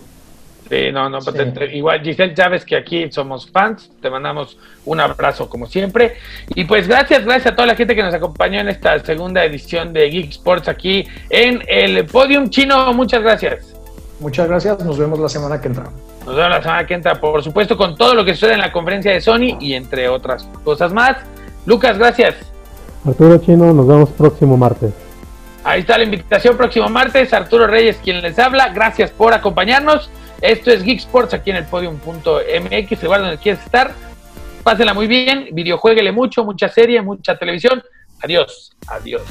Sí, no, no, pues, Sí. entre- igual Giselle, sabes que aquí somos fans, te mandamos un abrazo como siempre. Y pues gracias, gracias a toda la gente que nos acompañó en esta segunda edición de Geek Sports aquí en el Podium Chino. Muchas gracias. Muchas gracias. Nos vemos la semana que entra. Nos vemos la semana que entra, por supuesto, con todo lo que sucede en la conferencia de Sony y entre otras cosas más. Lucas, gracias. Arturo Chino, nos vemos próximo martes. Ahí está la invitación próximo martes. Arturo Reyes quien les habla. Gracias por acompañarnos. Esto es Geek Sports aquí en el podium.mx, lugar donde quieres estar. Pásenla muy bien, videojueguele mucho, mucha serie, mucha televisión. Adiós, adiós.